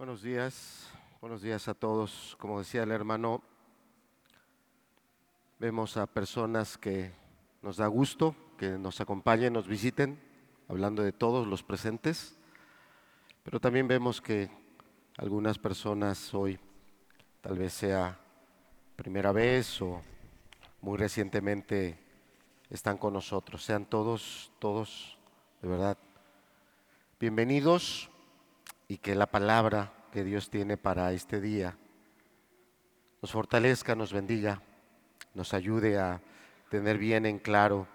Buenos días, buenos días a todos. Como decía el hermano, vemos a personas que nos da gusto que nos acompañen, nos visiten, hablando de todos los presentes, pero también vemos que algunas personas hoy tal vez sea primera vez o muy recientemente están con nosotros. Sean todos, todos, de verdad, bienvenidos y que la palabra que Dios tiene para este día nos fortalezca, nos bendiga, nos ayude a tener bien en claro,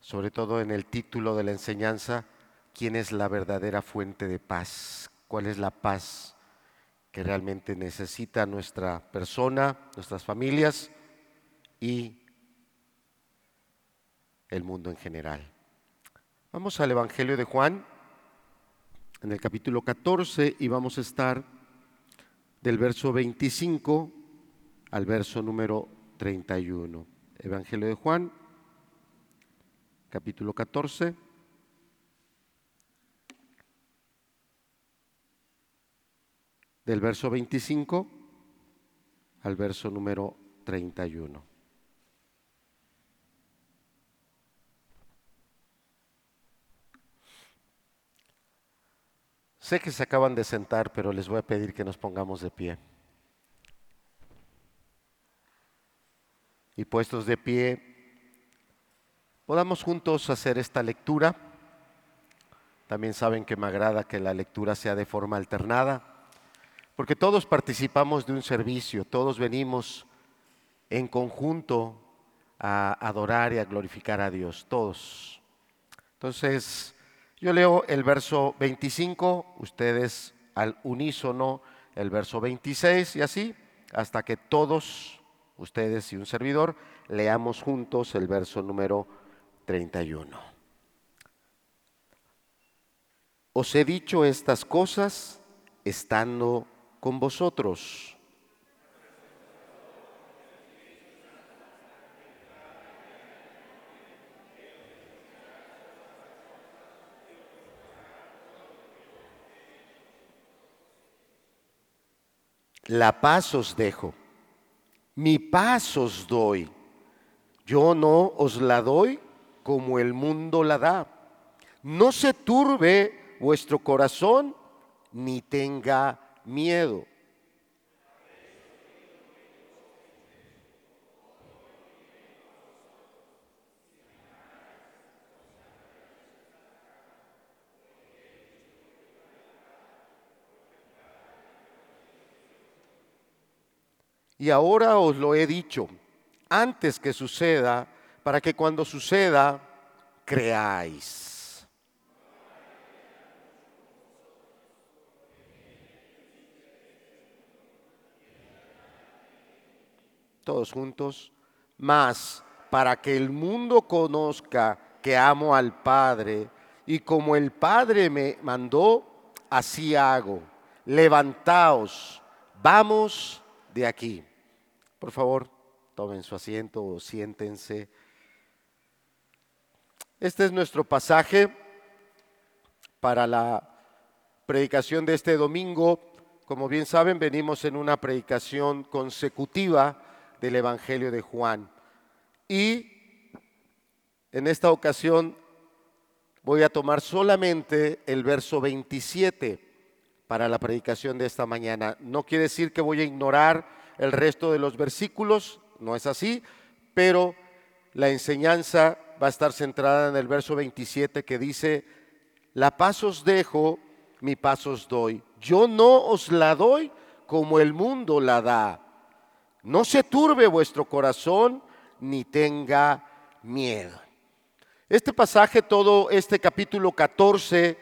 sobre todo en el título de la enseñanza, quién es la verdadera fuente de paz, cuál es la paz que realmente necesita nuestra persona, nuestras familias y el mundo en general. Vamos al Evangelio de Juan, en el capítulo 14 y vamos a estar del verso 25 al verso número 31. Evangelio de Juan, capítulo 14. Del verso 25 al verso número 31. Sé que se acaban de sentar, pero les voy a pedir que nos pongamos de pie. Y puestos de pie, podamos juntos hacer esta lectura. También saben que me agrada que la lectura sea de forma alternada, porque todos participamos de un servicio, todos venimos en conjunto a adorar y a glorificar a Dios, todos. Entonces, yo leo el verso 25, ustedes al unísono el verso 26 y así hasta que todos, ustedes y un servidor, leamos juntos el verso número 31. Os he dicho estas cosas estando con vosotros la paz os dejo, mi paz os doy. Yo no os la doy como el mundo la da. No se turbe vuestro corazón ni tenga miedo. Y ahora os lo he dicho, antes que suceda, para que cuando suceda, creáis. Todos juntos, más para que el mundo conozca que amo al Padre y como el Padre me mandó, así hago. Levantaos, vamos de aquí. Por favor, tomen su asiento o siéntense. Este es nuestro pasaje para la predicación de este domingo. Como bien saben, venimos en una predicación consecutiva del Evangelio de Juan. Y en esta ocasión voy a tomar solamente el verso 27 para la predicación de esta mañana. No quiere decir que voy a ignorar el resto de los versículos, no es así, pero la enseñanza va a estar centrada en el verso 27 que dice, la paz os dejo, mi paz os doy. Yo no os la doy como el mundo la da. No se turbe vuestro corazón ni tenga miedo. Este pasaje, todo este capítulo 14,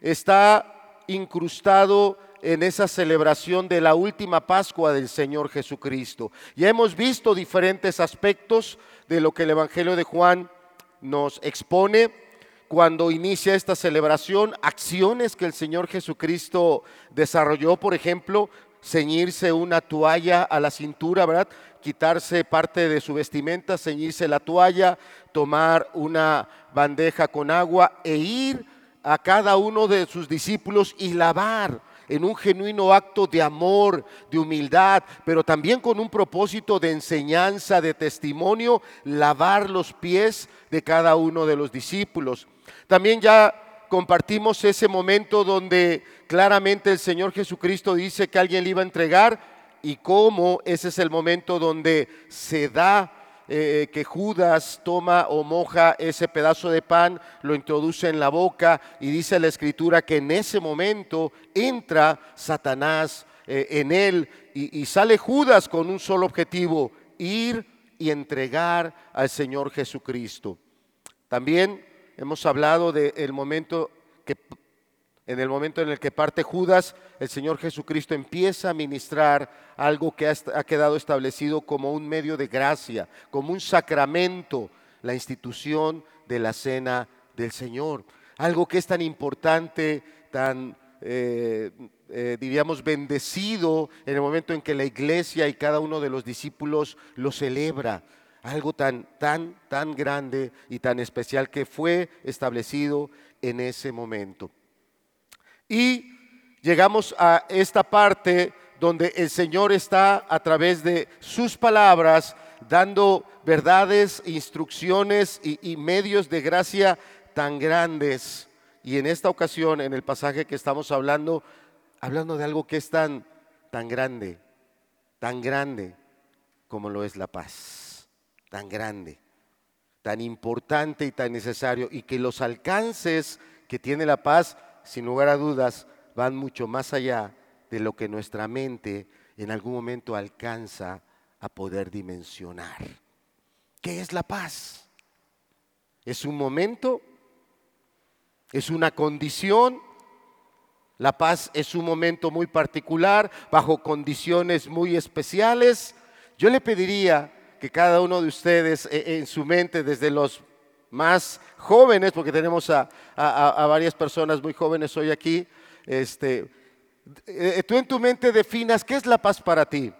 está incrustado en esa celebración de la última Pascua del Señor Jesucristo. Ya hemos visto diferentes aspectos de lo que el Evangelio de Juan nos expone cuando inicia esta celebración, acciones que el Señor Jesucristo desarrolló, por ejemplo, ceñirse una toalla a la cintura, ¿verdad? Quitarse parte de su vestimenta, ceñirse la toalla, tomar una bandeja con agua e ir a cada uno de sus discípulos y lavar en un genuino acto de amor, de humildad, pero también con un propósito de enseñanza, de testimonio, lavar los pies de cada uno de los discípulos. También ya compartimos ese momento donde claramente el Señor Jesucristo dice que alguien le iba a entregar y cómo ese es el momento donde se da eh, que Judas toma o moja ese pedazo de pan, lo introduce en la boca y dice la escritura que en ese momento entra Satanás eh, en él y sale Judas con un solo objetivo, ir y entregar al Señor Jesucristo. También hemos hablado del momento que en el momento en el que parte Judas, el Señor Jesucristo empieza a ministrar algo que ha, quedado establecido como un medio de gracia, como un sacramento, la institución de la cena del Señor. Algo que es tan importante, tan, eh, eh, diríamos, bendecido en el momento en que la iglesia y cada uno de los discípulos lo celebra. Algo tan, tan, tan grande y tan especial que fue establecido en ese momento. Y llegamos a esta parte donde el Señor está a través de sus palabras dando verdades, instrucciones y, medios de gracia tan grandes. Y en esta ocasión, en el pasaje que estamos hablando, hablando de algo que es tan, tan grande, tan grande como lo es la paz, tan grande, tan importante y tan necesario, y que los alcances que tiene la paz sin lugar a dudas, van mucho más allá de lo que nuestra mente en algún momento alcanza a poder dimensionar. ¿Qué es la paz? ¿Es un momento? ¿Es una condición? La paz es un momento muy particular, bajo condiciones muy especiales. Yo le pediría que cada uno de ustedes eh, en su mente, desde los más jóvenes, porque tenemos a, varias personas muy jóvenes hoy aquí, este, eh, tú en tu mente definas qué es la paz para ti.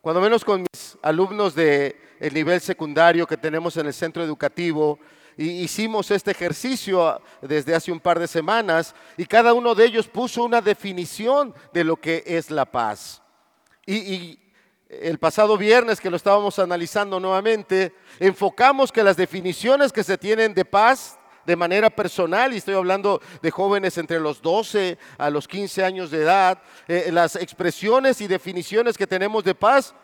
Cuando menos con mis alumnos del el nivel secundario que tenemos en el centro educativo, hicimos este ejercicio desde hace un par de semanas y cada uno de ellos puso una definición de lo que es la paz. y el pasado viernes que lo estábamos analizando nuevamente, enfocamos que las definiciones que se tienen de paz de manera personal, y estoy hablando de jóvenes entre los 12 a los 15 años de edad, eh, las expresiones y definiciones que tenemos de paz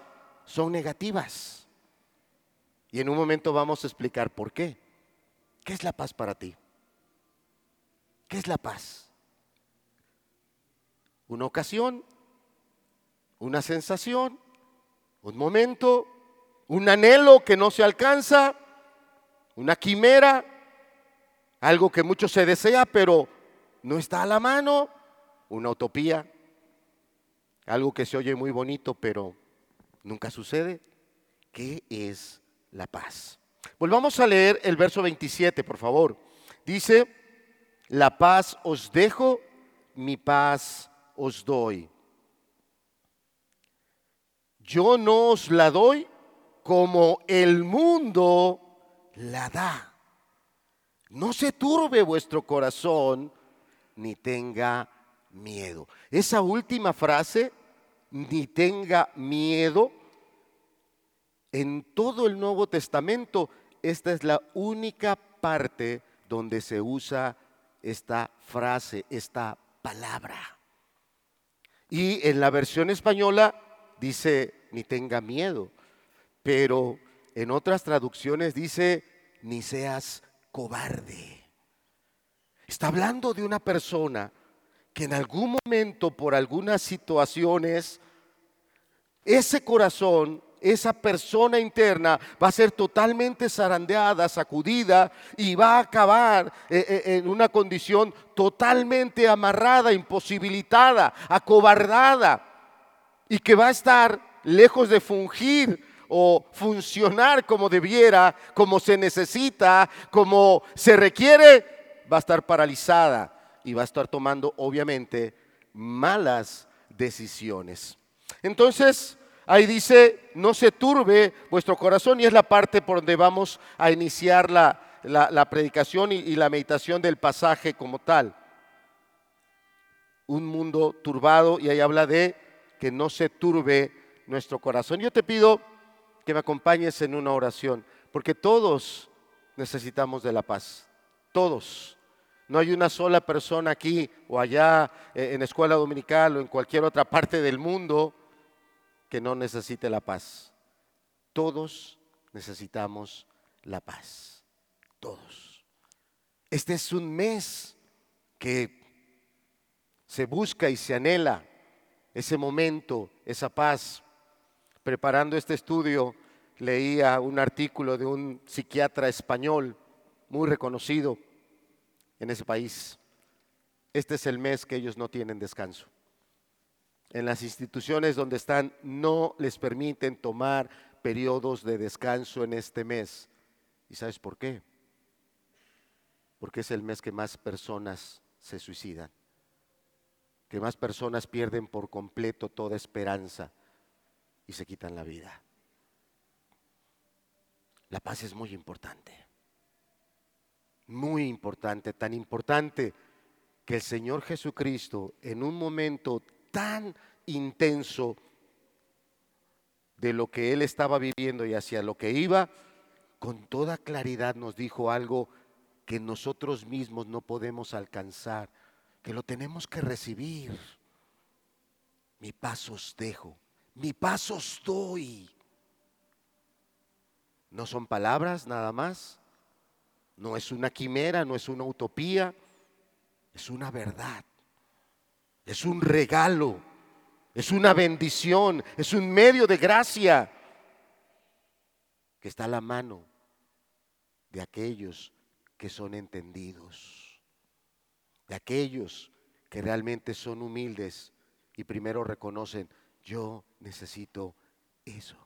son negativas. Y en un momento vamos a explicar por qué. ¿Qué es la paz para ti? ¿Qué es la paz? ¿Una ocasión? ¿Una sensación? Un momento, un anhelo que no se alcanza, una quimera, algo que mucho se desea, pero no está a la mano, una utopía, algo que se oye muy bonito, pero nunca sucede. ¿Qué es la paz? Volvamos a leer el verso 27, por favor. Dice, la paz os dejo, mi paz os doy. Yo no os la doy como el mundo la da. No se turbe vuestro corazón ni tenga miedo. Esa última frase, ni tenga miedo, en todo el Nuevo Testamento, esta es la única parte donde se usa esta frase, esta palabra. Y en la versión española dice, ni tenga miedo, pero en otras traducciones dice, ni seas cobarde. Está hablando de una persona que en algún momento, por algunas situaciones, ese corazón, esa persona interna va a ser totalmente zarandeada, sacudida y va a acabar eh, eh, en una condición totalmente amarrada, imposibilitada, acobardada y que va a estar lejos de fungir o funcionar como debiera, como se necesita, como se requiere, va a estar paralizada y va a estar tomando obviamente malas decisiones. Entonces, ahí dice, no se turbe vuestro corazón y es la parte por donde vamos a iniciar la, predicación y la meditación del pasaje como tal. un mundo turbado y ahí habla de que no se turbe nuestro corazón. Yo te pido que me acompañes en una oración, porque todos necesitamos de la paz, todos. No hay una sola persona aquí o allá eh, en escuela dominical o en cualquier otra parte del mundo que no necesite la paz. Todos necesitamos la paz, todos. Este es un mes que se busca y se anhela ese momento, esa paz. Preparando este estudio, leía un artículo de un psiquiatra español muy reconocido en ese país. Este es el mes que ellos no tienen descanso. En las instituciones donde están no les permiten tomar periodos de descanso en este mes. ¿Y sabes por qué? Porque es el mes que más personas se suicidan, que más personas pierden por completo toda esperanza y se quitan la vida. La paz es muy importante, muy importante, tan importante que el Señor Jesucristo en un momento tan intenso de lo que Él estaba viviendo y hacia lo que iba, con toda claridad nos dijo algo que nosotros mismos no podemos alcanzar, que lo tenemos que recibir. Mi paso os dejo, mi paso os doy. No son palabras nada más. No es una quimera, no es una utopía. Es una verdad. Es un regalo. Es una bendición. Es un medio de gracia que está a la mano de aquellos que son entendidos. De aquellos que realmente son humildes y primero reconocen, yo necesito eso.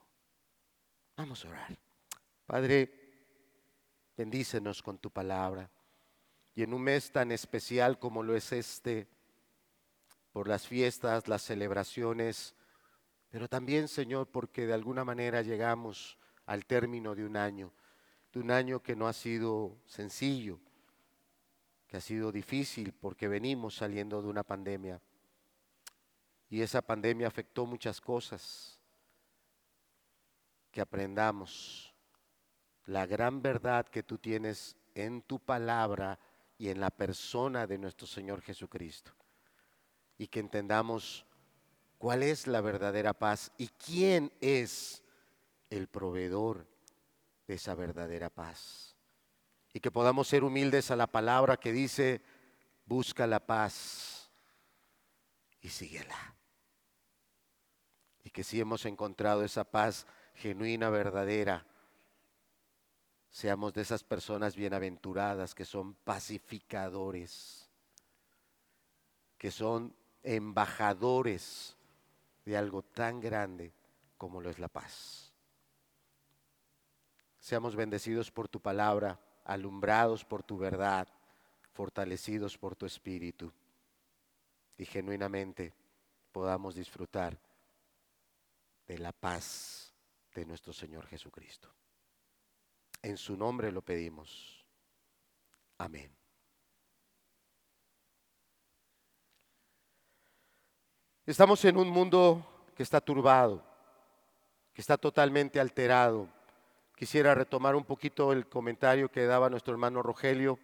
Vamos a orar. Padre, bendícenos con tu palabra. Y en un mes tan especial como lo es este, por las fiestas, las celebraciones, pero también, Señor, porque de alguna manera llegamos al término de un año, de un año que no ha sido sencillo, que ha sido difícil porque venimos saliendo de una pandemia. Y esa pandemia afectó muchas cosas. Que aprendamos la gran verdad que tú tienes en tu palabra y en la persona de nuestro Señor Jesucristo. Y que entendamos cuál es la verdadera paz y quién es el proveedor de esa verdadera paz. Y que podamos ser humildes a la palabra que dice, busca la paz y síguela. Y que si hemos encontrado esa paz genuina, verdadera, seamos de esas personas bienaventuradas que son pacificadores, que son embajadores de algo tan grande como lo es la paz. Seamos bendecidos por tu palabra, alumbrados por tu verdad, fortalecidos por tu espíritu y genuinamente podamos disfrutar de la paz de nuestro Señor Jesucristo. En su nombre lo pedimos. Amén. Estamos en un mundo que está turbado, que está totalmente alterado. Quisiera retomar un poquito el comentario que daba nuestro hermano Rogelio.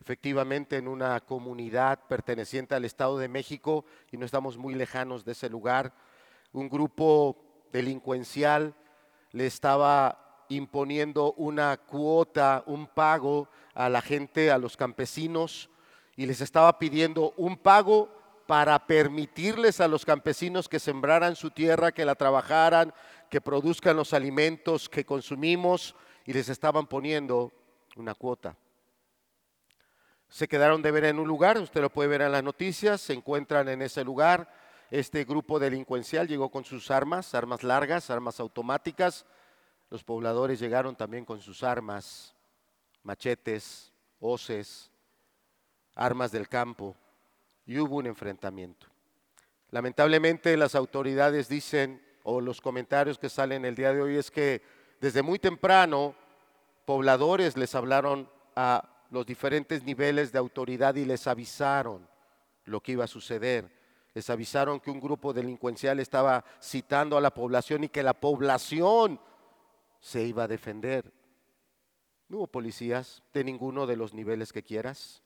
Efectivamente, en una comunidad perteneciente al Estado de México, y no estamos muy lejanos de ese lugar, un grupo delincuencial le estaba imponiendo una cuota, un pago a la gente, a los campesinos, y les estaba pidiendo un pago para permitirles a los campesinos que sembraran su tierra, que la trabajaran, que produzcan los alimentos que consumimos, y les estaban poniendo una cuota. Se quedaron de ver en un lugar, usted lo puede ver en las noticias, se encuentran en ese lugar. Este grupo delincuencial llegó con sus armas, armas largas, armas automáticas, los pobladores llegaron también con sus armas, machetes, hoces, armas del campo, y hubo un enfrentamiento. Lamentablemente las autoridades dicen, o los comentarios que salen el día de hoy es que desde muy temprano pobladores les hablaron a los diferentes niveles de autoridad y les avisaron lo que iba a suceder. les avisaron que un grupo delincuencial estaba citando a la población y que la población se iba a defender. No hubo policías de ninguno de los niveles que quieras.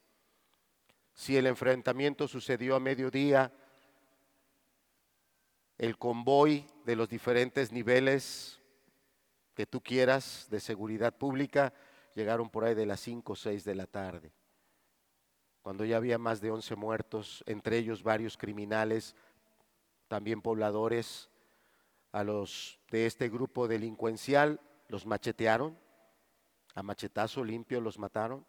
Si el enfrentamiento sucedió a mediodía, el convoy de los diferentes niveles que tú quieras de seguridad pública llegaron por ahí de las 5 o 6 de la tarde cuando ya había más de 11 muertos, entre ellos varios criminales, también pobladores, a los de este grupo delincuencial los machetearon, a machetazo limpio los mataron,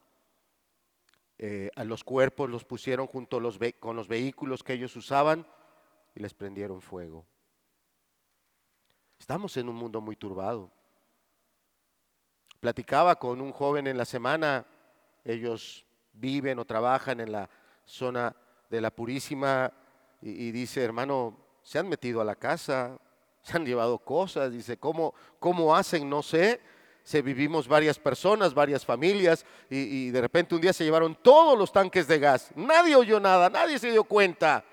eh, a los cuerpos los pusieron junto los con los vehículos que ellos usaban y les prendieron fuego. Estamos en un mundo muy turbado. Platicaba con un joven en la semana, ellos viven o trabajan en la zona de la Purísima y, dice, hermano, se han metido a la casa, se han llevado cosas, dice, ¿cómo, cómo hacen? No sé. Se vivimos varias personas, varias familias, y, y de repente un día se llevaron todos los tanques de gas. Nadie oyó nada, nadie se dio cuenta.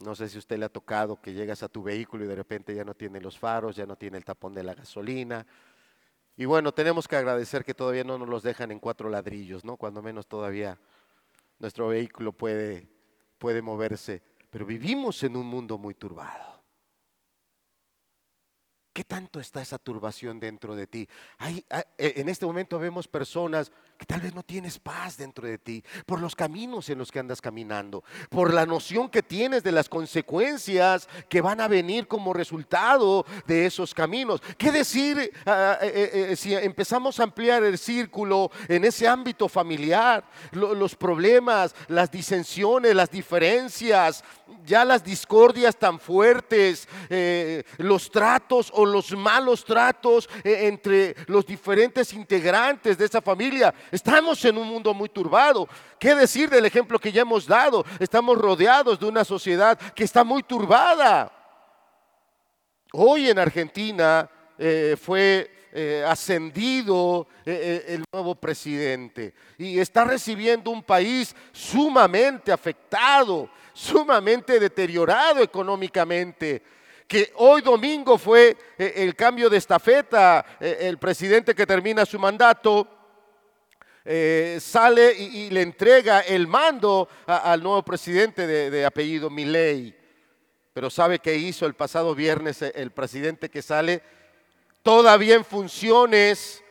No sé si usted le ha tocado que llegas a tu vehículo y de repente ya no tiene los faros, ya no tiene el tapón de la gasolina, y bueno, tenemos que agradecer que todavía no nos los dejan en cuatro ladrillos, ¿no? Cuando menos todavía nuestro vehículo puede, puede moverse. Pero vivimos en un mundo muy turbado. ¿Qué tanto está esa turbación dentro de ti? Hay, e, en este momento vemos personas que tal vez no tienes paz dentro de ti, por los caminos en los que andas caminando, por la noción que tienes de las consecuencias que van a venir como resultado de esos caminos. ¿Qué decir ah, eh, eh, eh, si empezamos a ampliar el círculo en ese ámbito familiar? los problemas, las disensiones, las diferencias, ya las discordias tan fuertes, los tratos o los malos tratos entre los diferentes integrantes de esa familia. Estamos en un mundo muy turbado. ¿Qué decir del ejemplo que ya hemos dado? Estamos rodeados de una sociedad que está muy turbada. Hoy en Argentina eh, fue eh, ascendido eh, el nuevo presidente y está recibiendo un país sumamente afectado, sumamente deteriorado económicamente que hoy domingo fue el cambio de estafeta, el presidente que termina su mandato eh, sale y, le entrega el mando al nuevo presidente de, apellido Milei. Pero ¿sabe qué hizo el pasado viernes el presidente que sale? Todavía en funciones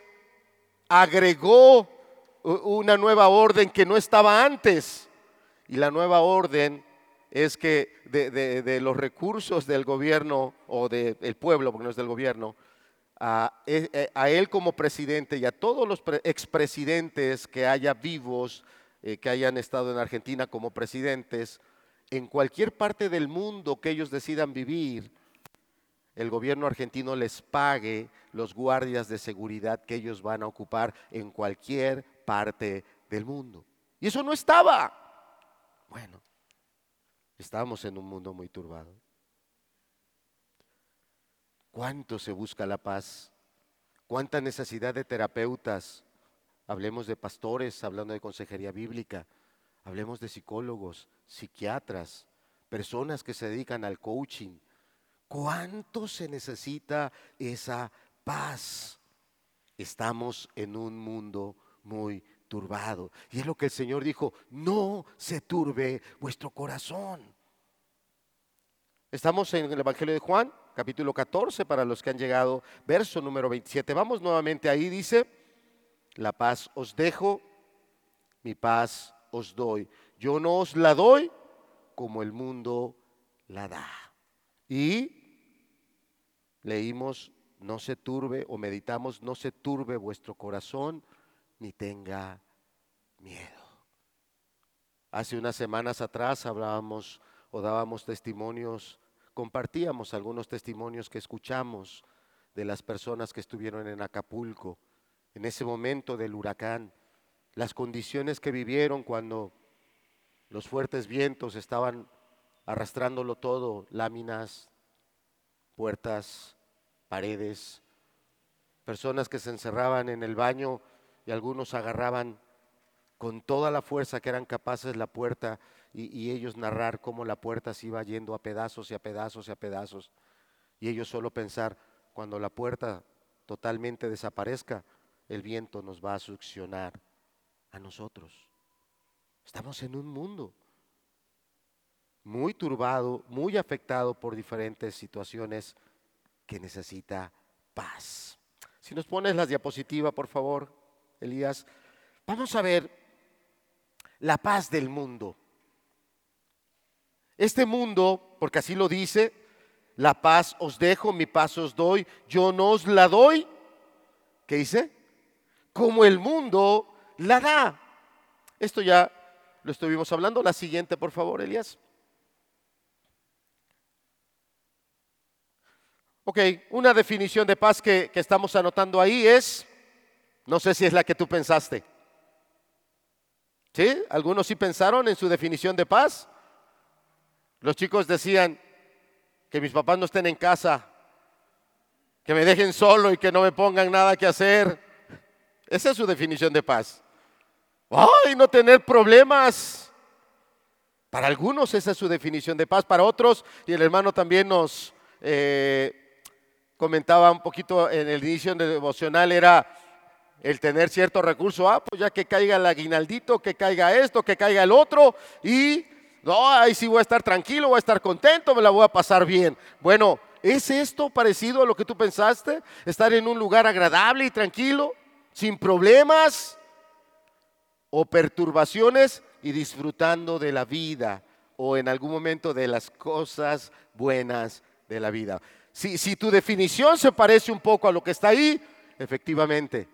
agregó una nueva orden que no estaba antes. Y la nueva orden es que de, los recursos del gobierno o del pueblo, porque no es del gobierno, e, eh, a, él como presidente y a todos los expresidentes que haya vivos, eh, que hayan estado en Argentina como presidentes, en cualquier parte del mundo que ellos decidan vivir, el gobierno argentino les pague los guardias de seguridad que ellos van a ocupar en cualquier parte del mundo. Y eso no estaba. Bueno, estábamos en un mundo muy turbado. ¿Cuánto se busca la paz? ¿Cuánta necesidad de terapeutas? Hablemos de pastores, hablando de consejería bíblica. Hablemos de psicólogos, psiquiatras, personas que se dedican al coaching. ¿Cuánto se necesita esa paz? Estamos en un mundo muy turbado. Y es lo que el Señor dijo, no se turbe vuestro corazón. Estamos en el Evangelio de Juan, capítulo 14, para los que han llegado, verso número 27. Vamos nuevamente ahí, dice, la paz os dejo, mi paz os doy. Yo no os la doy como el mundo la da. Y leímos, no se turbe, o meditamos, no se turbe vuestro corazón, ni tenga miedo. Hace unas semanas atrás hablábamos o dábamos testimonios compartíamos algunos testimonios que escuchamos de las personas que estuvieron en Acapulco en ese momento del huracán, las condiciones que vivieron cuando los fuertes vientos estaban arrastrándolo todo, láminas, puertas, paredes, personas que se encerraban en el baño y algunos agarraban con toda la fuerza que eran capaces la puerta y, ellos narrar cómo la puerta se iba yendo a pedazos y a pedazos y a pedazos. Y ellos solo pensar, cuando la puerta totalmente desaparezca, el viento nos va a succionar a nosotros. Estamos en un mundo muy turbado, muy afectado por diferentes situaciones que necesita paz. Si nos pones la diapositiva, por favor, Elías, vamos a ver la paz del mundo. Este mundo, porque así lo dice, la paz os dejo, mi paz os doy, yo no os la doy. ¿Qué dice? Como el mundo la da. Esto ya lo estuvimos hablando. La siguiente, por favor, Elías. Ok, una definición de paz que, que estamos anotando ahí es, no sé si es la que tú pensaste. ¿Sí? ¿Algunos sí pensaron en su definición de paz? Los chicos decían que mis papás no estén en casa, que me dejen solo y que no me pongan nada que hacer. Esa es su definición de paz. ¡Ay, no tener problemas! Para algunos esa es su definición de paz, para otros, y el hermano también nos eh, comentaba un poquito en el inicio de devocional, era el tener cierto recurso, ah, pues ya que caiga el aguinaldito, que caiga esto, que caiga el otro, y no, ahí sí voy a estar tranquilo, voy a estar contento, me la voy a pasar bien. Bueno, ¿es esto parecido a lo que tú pensaste? ¿Estar en un lugar agradable y tranquilo, sin problemas o perturbaciones y disfrutando de la vida o en algún momento de las cosas buenas de la vida? Si, si tu definición se parece un poco a lo que está ahí, efectivamente,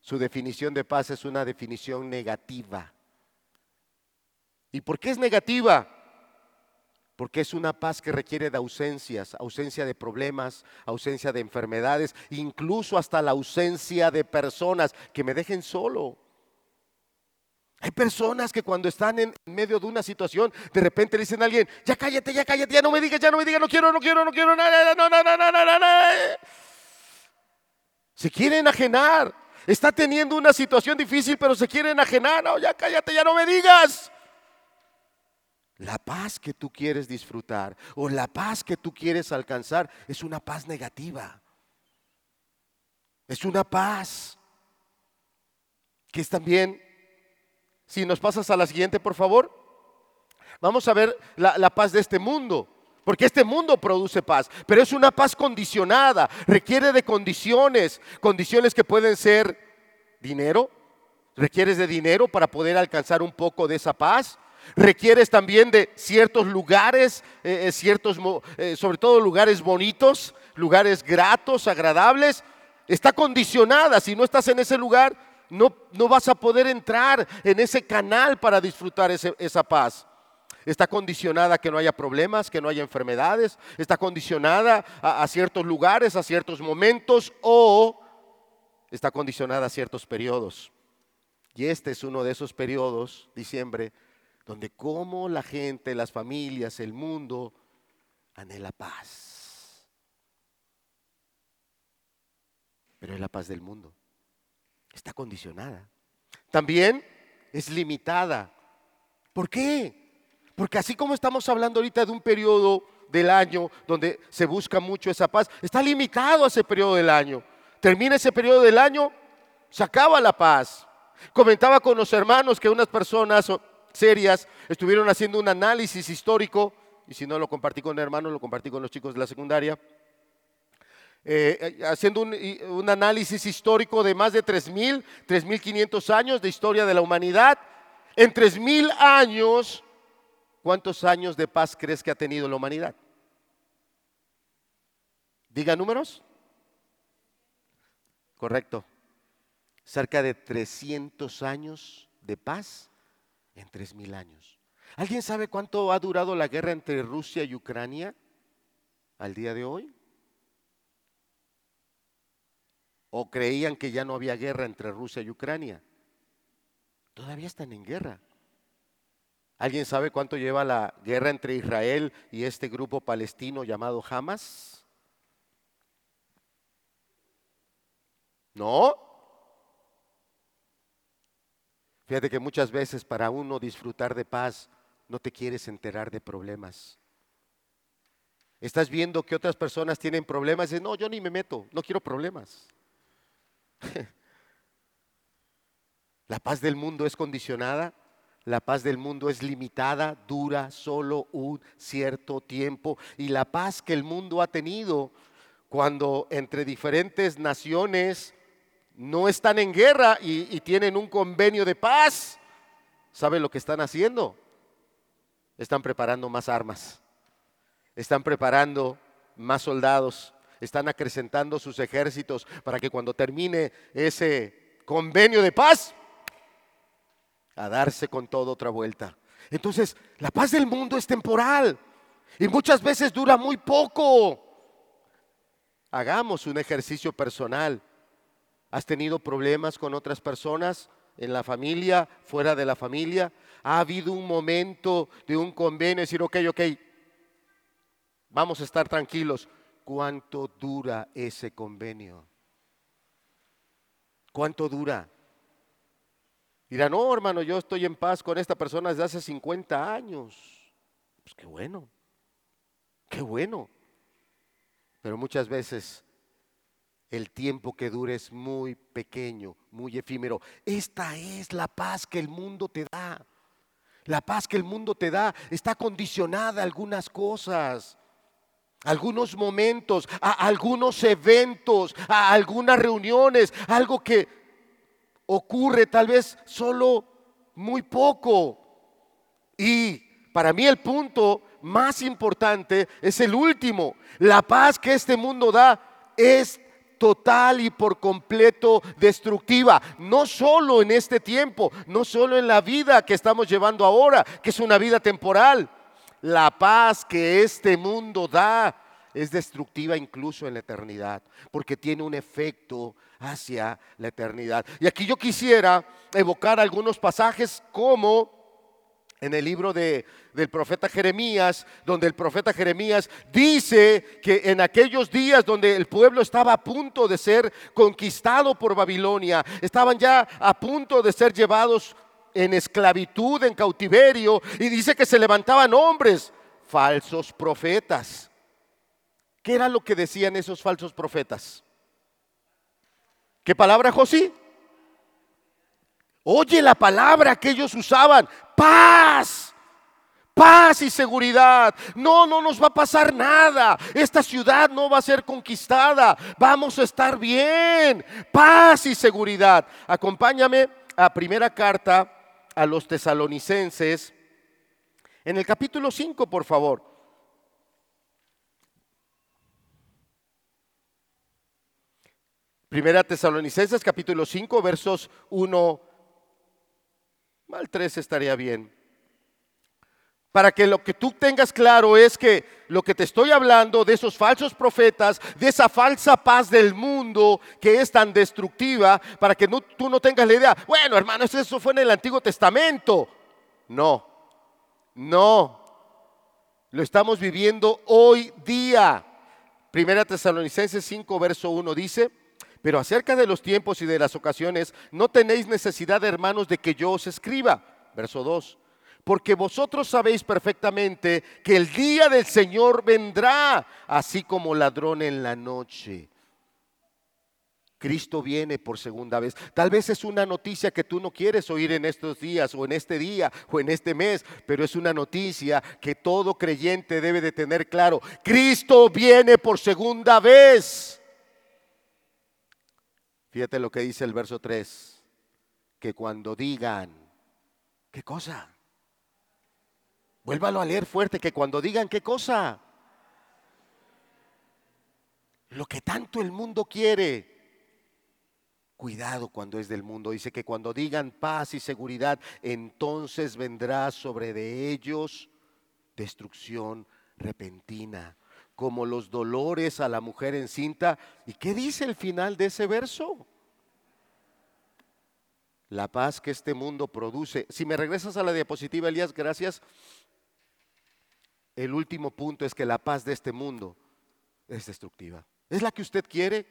su definición de paz es una definición negativa. ¿Y por qué es negativa? Porque es una paz que requiere de ausencias, ausencia de problemas, ausencia de enfermedades, incluso hasta la ausencia de personas que me dejen solo. Hay personas que cuando están en medio de una situación, de repente le dicen a alguien, ya cállate, ya cállate, ya no me digas, ya no me digas, no quiero, no quiero, no quiero, no, no, no, no, no, no, no. Se quieren enajenar. Está teniendo una situación difícil, pero se quiere enajenar. No, ya cállate, ya no me digas. La paz que tú quieres disfrutar o la paz que tú quieres alcanzar es una paz negativa. Es una paz que es también, si nos pasas a la siguiente, por favor, vamos a ver la, paz de este mundo. Porque este mundo produce paz, pero es una paz condicionada, requiere de condiciones, condiciones que pueden ser dinero, requieres de dinero para poder alcanzar un poco de esa paz, requieres también de ciertos lugares, eh, eh, ciertos, eh, sobre todo lugares bonitos, lugares gratos, agradables. Está condicionada, si no estás en ese lugar, no, no vas a poder entrar en ese canal para disfrutar esa paz. Está condicionada a que no haya problemas, que no haya enfermedades. Está condicionada a, a ciertos lugares, a ciertos momentos o está condicionada a ciertos periodos. Y este es uno de esos periodos, diciembre, donde como la gente, las familias, el mundo anhela paz. Pero es la paz del mundo. Está condicionada. También es limitada. ¿Por qué? Porque así como estamos hablando ahorita de un periodo del año donde se busca mucho esa paz, está limitado a ese periodo del año. Termina ese periodo del año, se acaba la paz. Comentaba con los hermanos que unas personas serias, estuvieron haciendo un análisis histórico, y si no lo compartí con hermanos, lo compartí con los chicos de la secundaria, eh, haciendo un, un, análisis histórico de más de 3.000, 3.500 años de historia de la humanidad. En 3.000 años, ¿cuántos años de paz crees que ha tenido la humanidad? Diga números. Correcto. Cerca de 300 años de paz en tres mil años. ¿Alguien sabe cuánto ha durado la guerra entre Rusia y Ucrania al día de hoy? ¿O creían que ya no había guerra entre Rusia y Ucrania? Todavía están en guerra. ¿Alguien sabe cuánto lleva la guerra entre Israel y este grupo palestino llamado Hamas? ¿No? Fíjate que muchas veces para uno disfrutar de paz no te quieres enterar de problemas. Estás viendo que otras personas tienen problemas y dices, no, yo ni me meto, no quiero problemas. La paz del mundo es condicionada, la paz del mundo es limitada, dura solo un cierto tiempo. Y la paz que el mundo ha tenido cuando entre diferentes naciones no están en guerra y, tienen un convenio de paz, ¿saben lo que están haciendo? Están preparando más armas, están preparando más soldados, están acrecentando sus ejércitos para que cuando termine ese convenio de paz, a darse con todo otra vuelta. Entonces, la paz del mundo es temporal y muchas veces dura muy poco. Hagamos un ejercicio personal. ¿Has tenido problemas con otras personas en la familia, fuera de la familia? ¿Ha habido un momento de un convenio, decir, ok, ok, vamos a estar tranquilos? ¿Cuánto dura ese convenio? ¿Cuánto dura? Dirá, no, hermano, yo estoy en paz con esta persona desde hace 50 años. Pues qué bueno, qué bueno. Pero muchas veces el tiempo que dura es muy pequeño, muy efímero. Esta es la paz que el mundo te da. La paz que el mundo te da está condicionada a algunas cosas, a algunos momentos, a algunos eventos, a algunas reuniones, algo que ocurre tal vez solo muy poco. Y para mí el punto más importante es el último. La paz que este mundo da es total y por completo destructiva. No solo en este tiempo, no solo en la vida que estamos llevando ahora, que es una vida temporal. La paz que este mundo da es destructiva incluso en la eternidad, porque tiene un efecto hacia la eternidad. Y aquí yo quisiera evocar algunos pasajes como en el libro de, del profeta Jeremías, donde el profeta Jeremías dice que en aquellos días donde el pueblo estaba a punto de ser conquistado por Babilonia, estaban ya a punto de ser llevados en esclavitud, en cautiverio, y dice que se levantaban hombres, falsos profetas. ¿Qué era lo que decían esos falsos profetas? ¿Qué palabra, José? Oye la palabra que ellos usaban, paz, paz y seguridad. No, no nos va a pasar nada. Esta ciudad no va a ser conquistada. Vamos a estar bien. Paz y seguridad. Acompáñame a primera carta a los tesalonicenses. En el capítulo 5, por favor. Primera Tesalonicenses capítulo 5 versos 1 al 3 estaría bien. Para que lo que tú tengas claro es que lo que te estoy hablando de esos falsos profetas, de esa falsa paz del mundo que es tan destructiva, para que tú no tengas la idea, bueno hermano, eso fue en el Antiguo Testamento. No, no, lo estamos viviendo hoy día. Primera Tesalonicenses 5, verso 1 dice, pero acerca de los tiempos y de las ocasiones, no tenéis necesidad, hermanos, de que yo os escriba. Verso 2. Porque vosotros sabéis perfectamente que el día del Señor vendrá, así como ladrón en la noche. Cristo viene por segunda vez. Tal vez es una noticia que tú no quieres oír en estos días o en este día o en este mes, pero es una noticia que todo creyente debe de tener claro. Cristo viene por segunda vez. Fíjate lo que dice el verso 3, que cuando digan, ¿qué cosa? Vuélvalo a leer fuerte, que cuando digan, ¿qué cosa? Lo que tanto el mundo quiere. Cuidado cuando es del mundo. Dice que cuando digan paz y seguridad, entonces vendrá sobre de ellos destrucción repentina como los dolores a la mujer encinta. ¿Y qué dice el final de ese verso? La paz que este mundo produce. Si me regresas a la diapositiva, Elías, gracias. El último punto es que la paz de este mundo es destructiva. ¿Es la que usted quiere?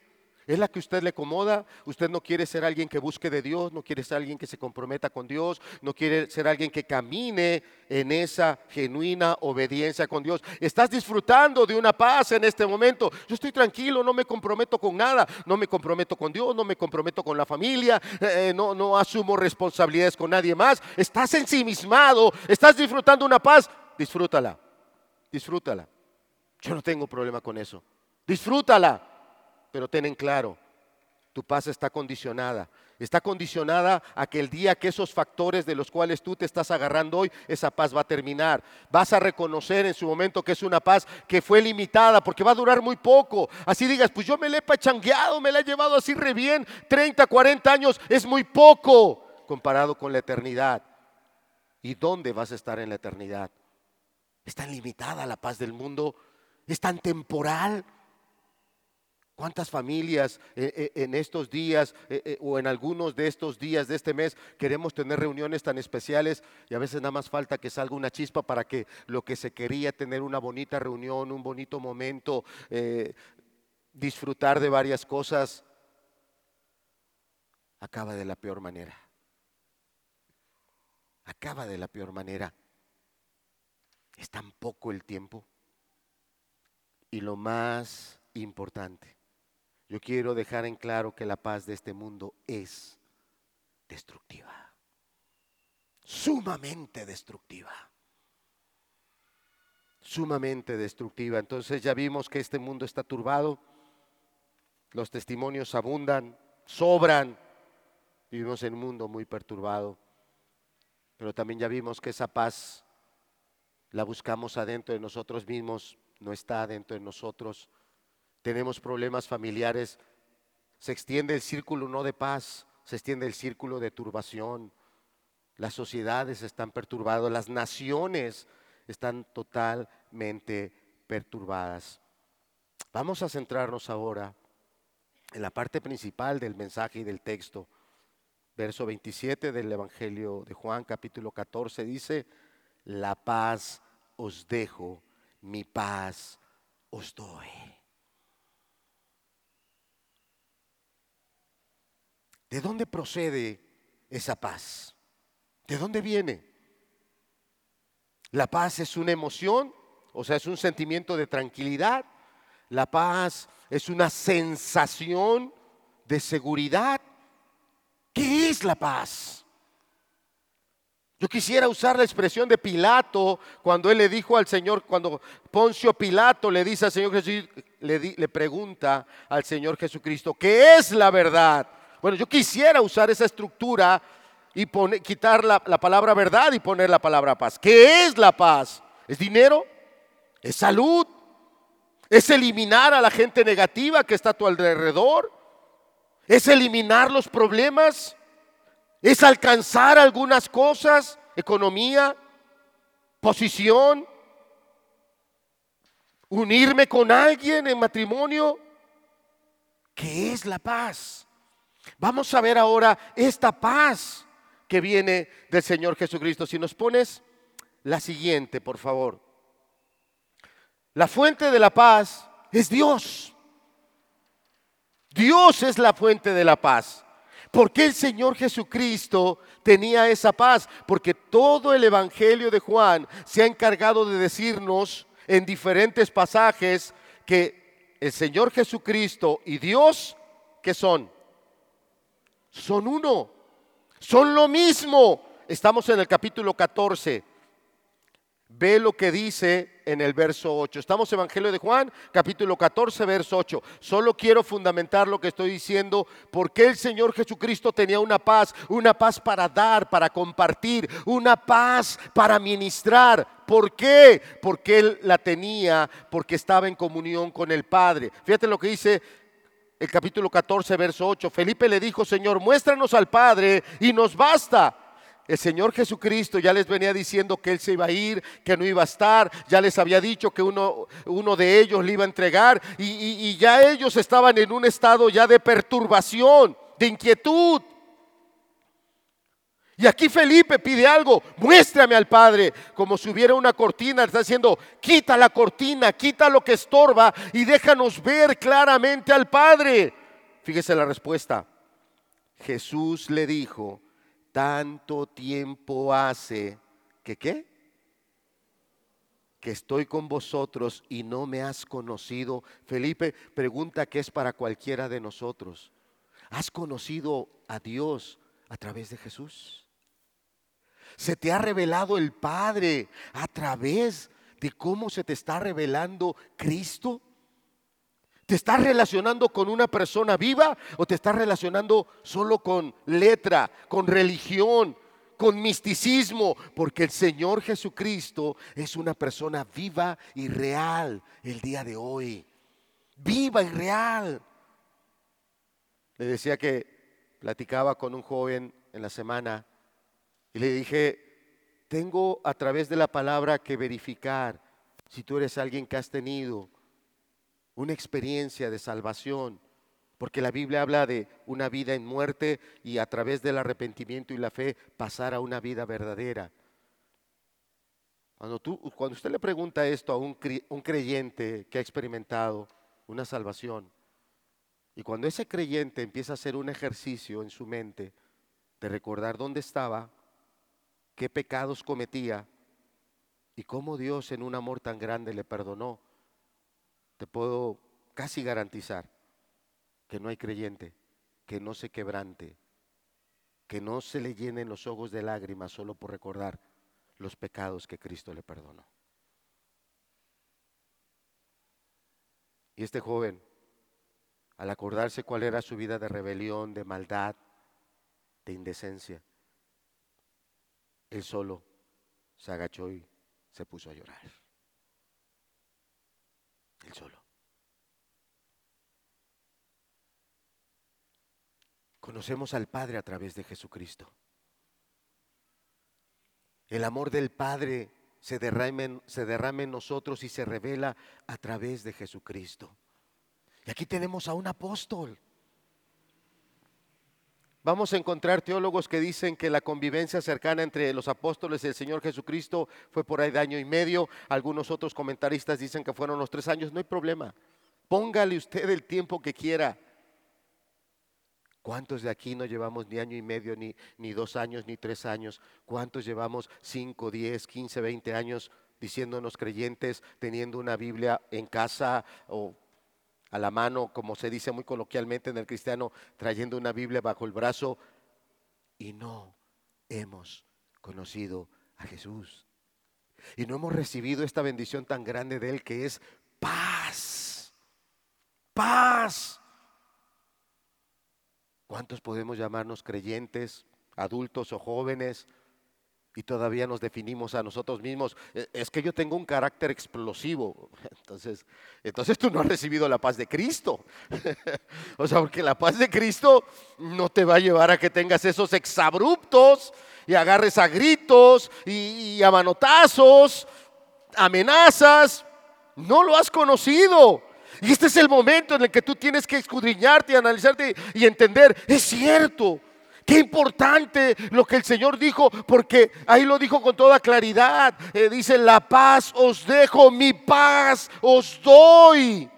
¿Es la que usted le acomoda? Usted no quiere ser alguien que busque de Dios, no quiere ser alguien que se comprometa con Dios, no quiere ser alguien que camine en esa genuina obediencia con Dios. Estás disfrutando de una paz en este momento. Yo estoy tranquilo, no me comprometo con nada, no me comprometo con Dios, no me comprometo con la familia, eh, no, no asumo responsabilidades con nadie más. Estás ensimismado, estás disfrutando una paz, disfrútala, disfrútala. Yo no tengo problema con eso. Disfrútala pero ten en claro, tu paz está condicionada. Está condicionada a que el día que esos factores de los cuales tú te estás agarrando hoy, esa paz va a terminar. Vas a reconocer en su momento que es una paz que fue limitada porque va a durar muy poco. Así digas, pues yo me la he pachangueado, me la he llevado así re bien, 30, 40 años, es muy poco comparado con la eternidad. ¿Y dónde vas a estar en la eternidad? Es tan limitada la paz del mundo, es tan temporal. ¿Cuántas familias eh, eh, en estos días eh, o en algunos de estos días de este mes queremos tener reuniones tan especiales y a veces nada más falta que salga una chispa para que lo que se quería tener una bonita reunión, un bonito momento, disfrutar de varias cosas, acaba de la peor manera. Acaba de la peor manera. Es tan poco el tiempo. Y lo más importante, yo quiero dejar en claro que la paz de este mundo es destructiva, sumamente destructiva, sumamente destructiva. Entonces ya vimos que este mundo está turbado, los testimonios abundan, sobran, vivimos en un mundo muy perturbado, pero también ya vimos que esa paz la buscamos adentro de nosotros mismos, no está adentro de nosotros tenemos problemas familiares, se extiende el círculo no de paz, se extiende el círculo de turbación. Las sociedades están perturbadas, las naciones están totalmente perturbadas. Vamos a centrarnos ahora en la parte principal del mensaje y del texto. Verso 27 del Evangelio de Juan, capítulo 14, dice, la paz os dejo, mi paz os doy. ¿De dónde procede esa paz? ¿De dónde viene? La paz es una emoción, o sea, es un sentimiento de tranquilidad. La paz es una sensación de seguridad. ¿Qué es la paz? Yo quisiera usar la expresión de Pilato cuando él le dijo al Señor, cuando Poncio Pilato le dice al Señor Jesús, le, le pregunta al Señor Jesucristo, ¿qué es la verdad? Bueno, yo quisiera usar esa estructura y quitar la, la palabra verdad y poner la palabra paz. ¿Qué es la paz? ¿Es dinero? ¿Es salud? ¿Es eliminar a la gente negativa que está a tu alrededor? ¿Es eliminar los problemas? ¿Es alcanzar algunas cosas? ¿Economía? ¿Posición? ¿Unirme con alguien en matrimonio? ¿Qué es la paz? Vamos a ver ahora esta paz que viene del Señor Jesucristo. Si nos pones la siguiente, por favor. La fuente de la paz es Dios. Dios es la fuente de la paz. ¿Por qué el Señor Jesucristo tenía esa paz? Porque todo el Evangelio de Juan se ha encargado de decirnos en diferentes pasajes que el Señor Jesucristo y Dios, ¿qué son? Son uno, son lo mismo. Estamos en el capítulo 14. Ve lo que dice en el verso 8. Estamos Evangelio de Juan, capítulo 14, verso 8. Solo quiero fundamentar lo que estoy diciendo, porque el Señor Jesucristo tenía una paz, una paz para dar, para compartir, una paz para ministrar. ¿Por qué? Porque Él la tenía, porque estaba en comunión con el Padre. Fíjate lo que dice el capítulo 14, verso 8, Felipe le dijo, Señor, muéstranos al Padre y nos basta. El Señor Jesucristo ya les venía diciendo que Él se iba a ir, que no iba a estar, ya les había dicho que uno, uno de ellos le iba a entregar y, y ya ellos estaban en un estado ya de perturbación, de inquietud. Y aquí Felipe pide algo, muéstrame al Padre, como si hubiera una cortina, está diciendo, quita la cortina, quita lo que estorba y déjanos ver claramente al Padre. fíjese la respuesta. Jesús le dijo, tanto tiempo hace que qué? Que estoy con vosotros y no me has conocido. Felipe pregunta que es para cualquiera de nosotros. ¿Has conocido a Dios a través de Jesús? Se te ha revelado el Padre a través de cómo se te está revelando Cristo. ¿Te estás relacionando con una persona viva o te estás relacionando solo con letra, con religión, con misticismo? Porque el Señor Jesucristo es una persona viva y real el día de hoy. Viva y real. Le decía que platicaba con un joven en la semana y le dije, tengo a través de la palabra que verificar si tú eres alguien que has tenido una experiencia de salvación, porque la Biblia habla de una vida en muerte y a través del arrepentimiento y la fe pasar a una vida verdadera. Cuando, tú, cuando usted le pregunta esto a un, creyente que ha experimentado una salvación, y cuando ese creyente empieza a hacer un ejercicio en su mente de recordar dónde estaba, qué pecados cometía y cómo Dios en un amor tan grande le perdonó, te puedo casi garantizar que no hay creyente que no se quebrante, que no se le llenen los ojos de lágrimas solo por recordar los pecados que Cristo le perdonó. Y este joven, al acordarse cuál era su vida de rebelión, de maldad, de indecencia, él solo se agachó y se puso a llorar. Él solo. Conocemos al Padre a través de Jesucristo. El amor del Padre se derrama, en, se derrama en nosotros y se revela a través de Jesucristo. Y aquí tenemos a un apóstol Vamos a encontrar teólogos que dicen que la convivencia cercana entre los apóstoles y el Señor Jesucristo fue por ahí de año y medio. Algunos otros comentaristas dicen que fueron los tres años. No hay problema. Póngale usted el tiempo que quiera. ¿Cuántos de aquí no llevamos ni año y medio, ni, ni dos años, ni tres años? ¿Cuántos llevamos cinco, diez, quince, veinte años diciéndonos creyentes, teniendo una Biblia en casa o a la mano, como se dice muy coloquialmente en el cristiano, trayendo una Biblia bajo el brazo y no hemos conocido a Jesús. Y no hemos recibido esta bendición tan grande de Él que es paz. Paz. ¿Cuántos podemos llamarnos creyentes, adultos o jóvenes? Y todavía nos definimos a nosotros mismos, e, es que yo tengo un carácter explosivo. Entonces, entonces tú no has recibido la paz de Cristo. o sea, porque la paz de Cristo no te va a llevar a que tengas esos exabruptos y agarres a gritos y, y a manotazos, amenazas. No lo has conocido. Y este es el momento en el que tú tienes que escudriñarte analizarte y entender, es cierto. Qué importante lo que el Señor dijo, porque ahí lo dijo con toda claridad. Eh, dice, la paz os dejo, mi paz os doy.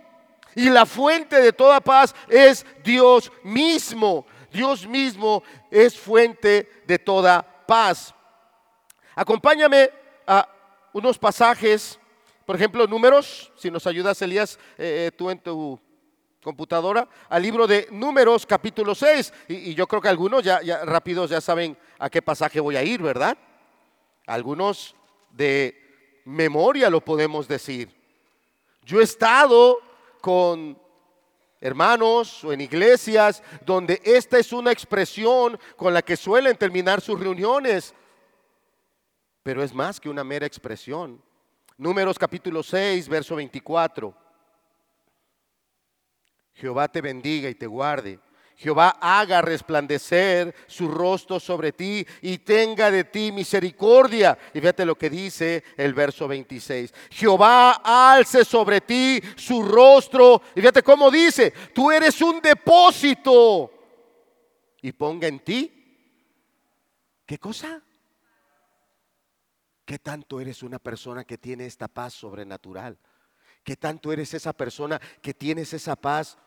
Y la fuente de toda paz es Dios mismo. Dios mismo es fuente de toda paz. Acompáñame a unos pasajes, por ejemplo, números, si nos ayudas Elías, eh, eh, tú en tu computadora al libro de Números capítulo 6. Y, yo creo que algunos ya, ya rápidos ya saben a qué pasaje voy a ir, ¿verdad? Algunos de memoria lo podemos decir. Yo he estado con hermanos o en iglesias donde esta es una expresión con la que suelen terminar sus reuniones, pero es más que una mera expresión. Números capítulo 6, verso 24. Jehová te bendiga y te guarde. Jehová haga resplandecer su rostro sobre ti y tenga de ti misericordia. Y fíjate lo que dice el verso 26. Jehová alce sobre ti su rostro. Y fíjate cómo dice, tú eres un depósito. Y ponga en ti, ¿qué cosa? ¿Qué tanto eres una persona que tiene esta paz sobrenatural? ¿Qué tanto eres esa persona que tienes esa paz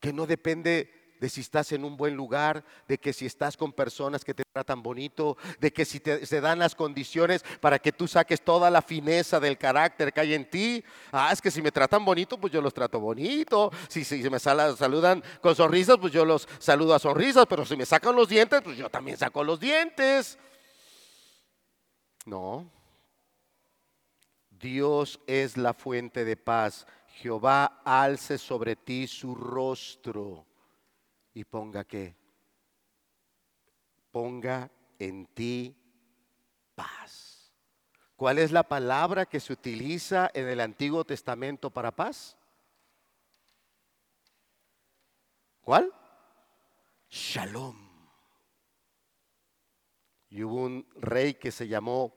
que no depende de si estás en un buen lugar, de que si estás con personas que te tratan bonito, de que si te, se dan las condiciones para que tú saques toda la fineza del carácter que hay en ti. Ah, es que si me tratan bonito, pues yo los trato bonito. Si, si me saludan con sonrisas, pues yo los saludo a sonrisas. Pero si me sacan los dientes, pues yo también saco los dientes. No. Dios es la fuente de paz. Jehová alce sobre ti su rostro y ponga qué? Ponga en ti paz. ¿Cuál es la palabra que se utiliza en el Antiguo Testamento para paz? ¿Cuál? Shalom. Y hubo un rey que se llamó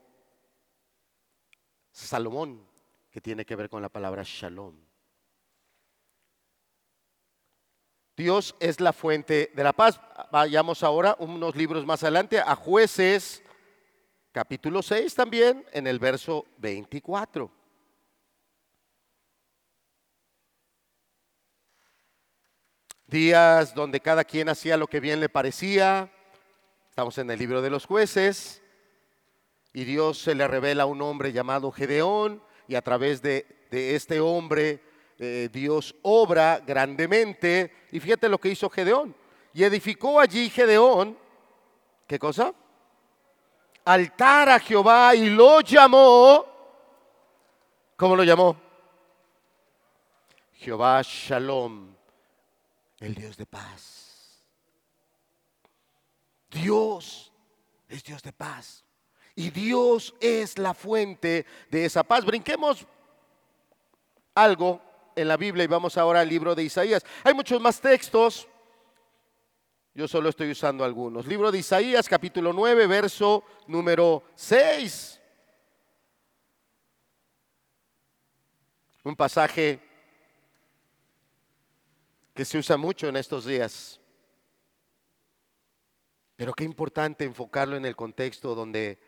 Salomón, que tiene que ver con la palabra shalom. Dios es la fuente de la paz. Vayamos ahora unos libros más adelante a jueces, capítulo 6 también, en el verso 24. Días donde cada quien hacía lo que bien le parecía. Estamos en el libro de los jueces. Y Dios se le revela a un hombre llamado Gedeón y a través de, de este hombre eh, Dios obra grandemente. Y fíjate lo que hizo Gedeón. Y edificó allí Gedeón, ¿qué cosa? Altar a Jehová y lo llamó, ¿cómo lo llamó? Jehová Shalom, el Dios de paz. Dios es Dios de paz. Y Dios es la fuente de esa paz. Brinquemos algo en la Biblia y vamos ahora al libro de Isaías. Hay muchos más textos, yo solo estoy usando algunos. Libro de Isaías, capítulo 9, verso número 6. Un pasaje que se usa mucho en estos días. Pero qué importante enfocarlo en el contexto donde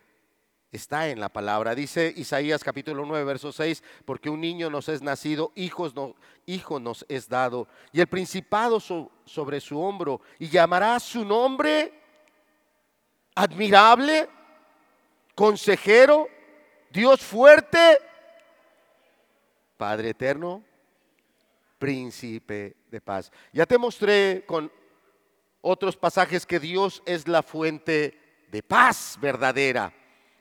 está en la palabra. Dice Isaías capítulo 9, verso 6, porque un niño nos es nacido, hijos no, hijo nos es dado, y el principado sobre su hombro, y llamará su nombre admirable, consejero, Dios fuerte, Padre eterno, príncipe de paz. Ya te mostré con otros pasajes que Dios es la fuente de paz verdadera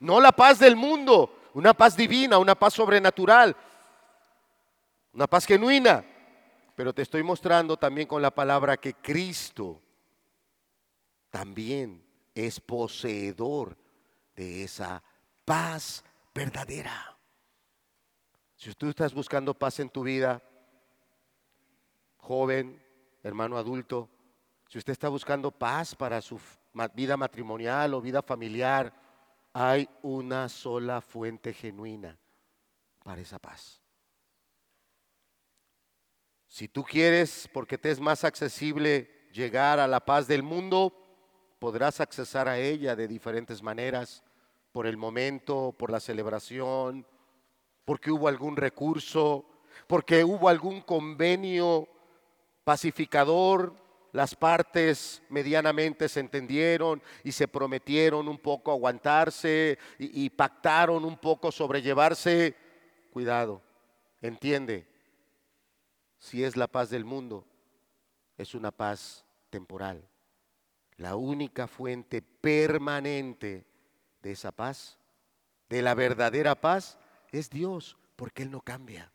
no la paz del mundo, una paz divina, una paz sobrenatural, una paz genuina. Pero te estoy mostrando también con la palabra que Cristo también es poseedor de esa paz verdadera. Si tú estás buscando paz en tu vida, joven, hermano adulto, si usted está buscando paz para su vida matrimonial o vida familiar, hay una sola fuente genuina para esa paz. Si tú quieres, porque te es más accesible llegar a la paz del mundo, podrás accesar a ella de diferentes maneras, por el momento, por la celebración, porque hubo algún recurso, porque hubo algún convenio pacificador las partes medianamente se entendieron y se prometieron un poco aguantarse y, pactaron un poco sobrellevarse. Cuidado, entiende, si es la paz del mundo, es una paz temporal. La única fuente permanente de esa paz, de la verdadera paz, es Dios, porque Él no cambia,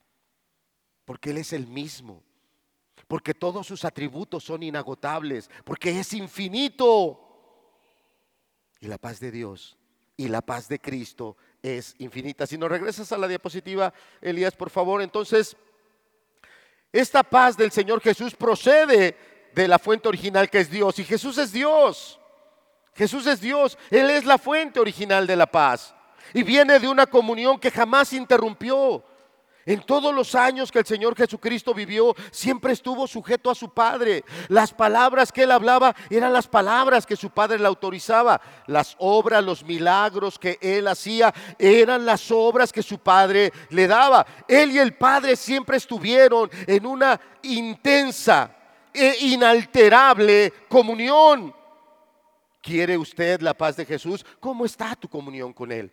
porque Él es el mismo porque todos sus atributos son inagotables, porque es infinito. Y la paz de Dios y la paz de Cristo es infinita. Si nos regresas a la diapositiva, Elías, por favor, entonces, esta paz del Señor Jesús procede de la fuente original que es Dios. Y Jesús es Dios. Jesús es Dios. Él es la fuente original de la paz. Y viene de una comunión que jamás interrumpió. En todos los años que el Señor Jesucristo vivió, siempre estuvo sujeto a su Padre. Las palabras que él hablaba eran las palabras que su Padre le autorizaba. Las obras, los milagros que él hacía eran las obras que su Padre le daba. Él y el Padre siempre estuvieron en una intensa e inalterable comunión. ¿Quiere usted la paz de Jesús? ¿Cómo está tu comunión con Él?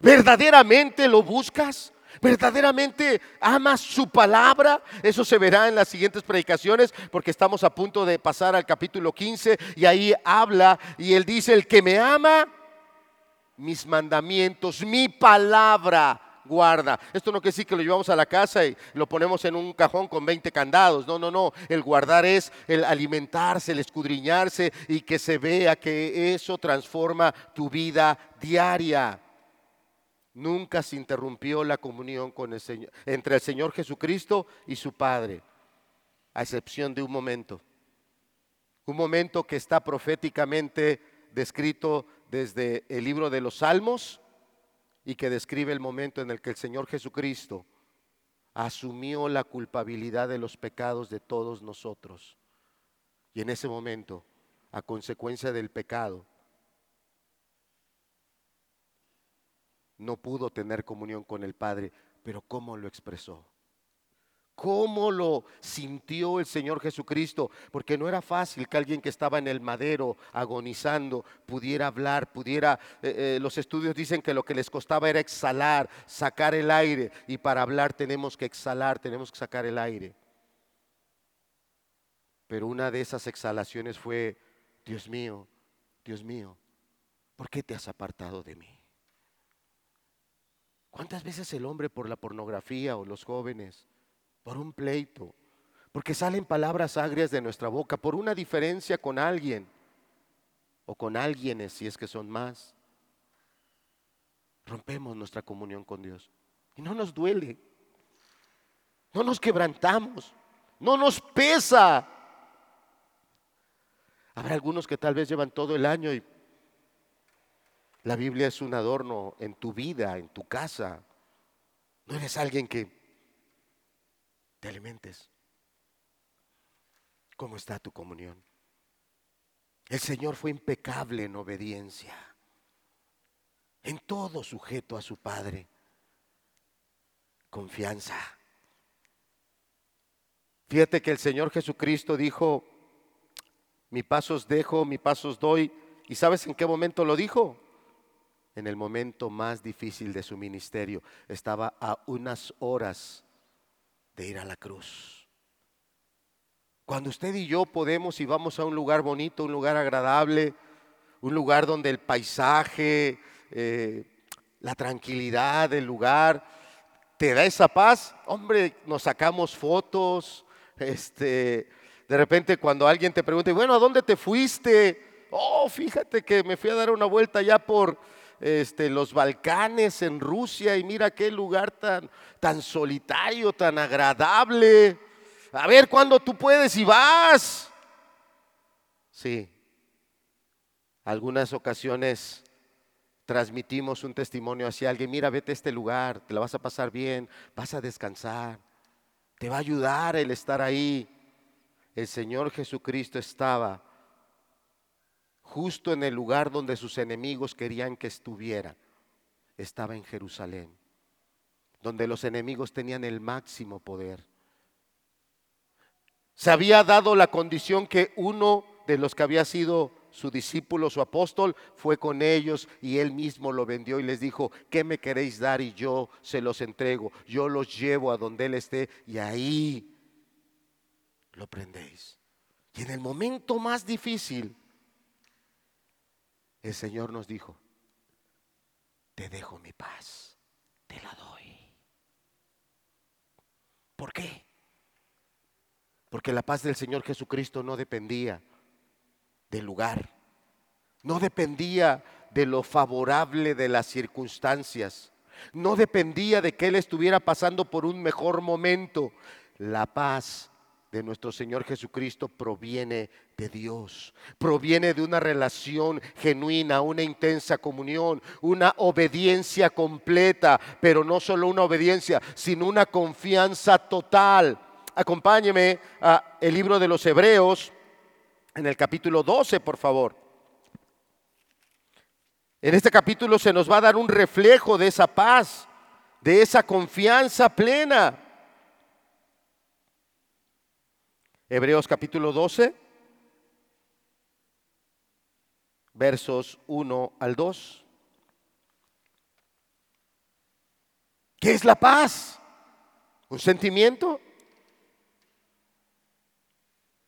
¿Verdaderamente lo buscas? ¿Verdaderamente amas su palabra? Eso se verá en las siguientes predicaciones porque estamos a punto de pasar al capítulo 15 y ahí habla y él dice, el que me ama, mis mandamientos, mi palabra guarda. Esto no quiere decir que lo llevamos a la casa y lo ponemos en un cajón con 20 candados. No, no, no. El guardar es el alimentarse, el escudriñarse y que se vea que eso transforma tu vida diaria. Nunca se interrumpió la comunión con el Señor, entre el Señor Jesucristo y su Padre, a excepción de un momento. Un momento que está proféticamente descrito desde el libro de los Salmos y que describe el momento en el que el Señor Jesucristo asumió la culpabilidad de los pecados de todos nosotros. Y en ese momento, a consecuencia del pecado, no pudo tener comunión con el Padre, pero ¿cómo lo expresó? ¿Cómo lo sintió el Señor Jesucristo? Porque no era fácil que alguien que estaba en el madero agonizando pudiera hablar, pudiera... Eh, eh, los estudios dicen que lo que les costaba era exhalar, sacar el aire. Y para hablar tenemos que exhalar, tenemos que sacar el aire. Pero una de esas exhalaciones fue, Dios mío, Dios mío, ¿por qué te has apartado de mí? ¿Cuántas veces el hombre por la pornografía o los jóvenes, por un pleito, porque salen palabras agrias de nuestra boca, por una diferencia con alguien o con alguienes si es que son más, rompemos nuestra comunión con Dios. Y no nos duele, no nos quebrantamos, no nos pesa. Habrá algunos que tal vez llevan todo el año y la Biblia es un adorno en tu vida, en tu casa. No eres alguien que te alimentes. ¿Cómo está tu comunión? El Señor fue impecable en obediencia, en todo sujeto a su Padre. Confianza. Fíjate que el Señor Jesucristo dijo, mi pasos dejo, mi pasos doy. ¿Y sabes en qué momento lo dijo? En el momento más difícil de su ministerio. Estaba a unas horas de ir a la cruz. Cuando usted y yo podemos y vamos a un lugar bonito, un lugar agradable, un lugar donde el paisaje, eh, la tranquilidad del lugar, te da esa paz, hombre, nos sacamos fotos, este, de repente cuando alguien te pregunta, bueno, ¿a dónde te fuiste? Oh, fíjate que me fui a dar una vuelta ya por este, los Balcanes, en Rusia, y mira qué lugar tan, tan solitario, tan agradable. A ver cuándo tú puedes y vas. Sí, algunas ocasiones transmitimos un testimonio hacia alguien, mira, vete a este lugar, te la vas a pasar bien, vas a descansar, te va a ayudar el estar ahí. El Señor Jesucristo estaba justo en el lugar donde sus enemigos querían que estuviera. Estaba en Jerusalén, donde los enemigos tenían el máximo poder. Se había dado la condición que uno de los que había sido su discípulo, su apóstol, fue con ellos y él mismo lo vendió y les dijo, ¿qué me queréis dar? Y yo se los entrego, yo los llevo a donde él esté y ahí lo prendéis. Y en el momento más difícil, el Señor nos dijo, te dejo mi paz, te la doy. ¿Por qué? Porque la paz del Señor Jesucristo no dependía del lugar, no dependía de lo favorable de las circunstancias, no dependía de que Él estuviera pasando por un mejor momento. La paz de nuestro Señor Jesucristo proviene de Dios, proviene de una relación genuina, una intensa comunión, una obediencia completa, pero no solo una obediencia, sino una confianza total. Acompáñeme a el libro de los Hebreos en el capítulo 12, por favor. En este capítulo se nos va a dar un reflejo de esa paz, de esa confianza plena. Hebreos capítulo 12, versos 1 al 2. ¿Qué es la paz? ¿Un sentimiento?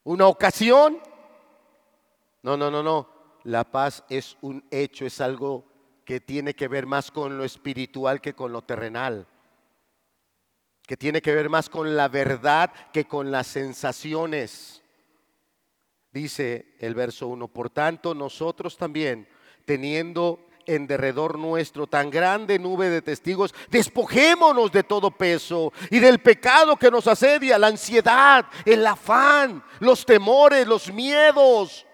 ¿Una ocasión? No, no, no, no. La paz es un hecho, es algo que tiene que ver más con lo espiritual que con lo terrenal, que tiene que ver más con la verdad que con las sensaciones. Dice el verso 1, por tanto nosotros también, teniendo en derredor nuestro tan grande nube de testigos, despojémonos de todo peso y del pecado que nos asedia, la ansiedad, el afán, los temores, los miedos.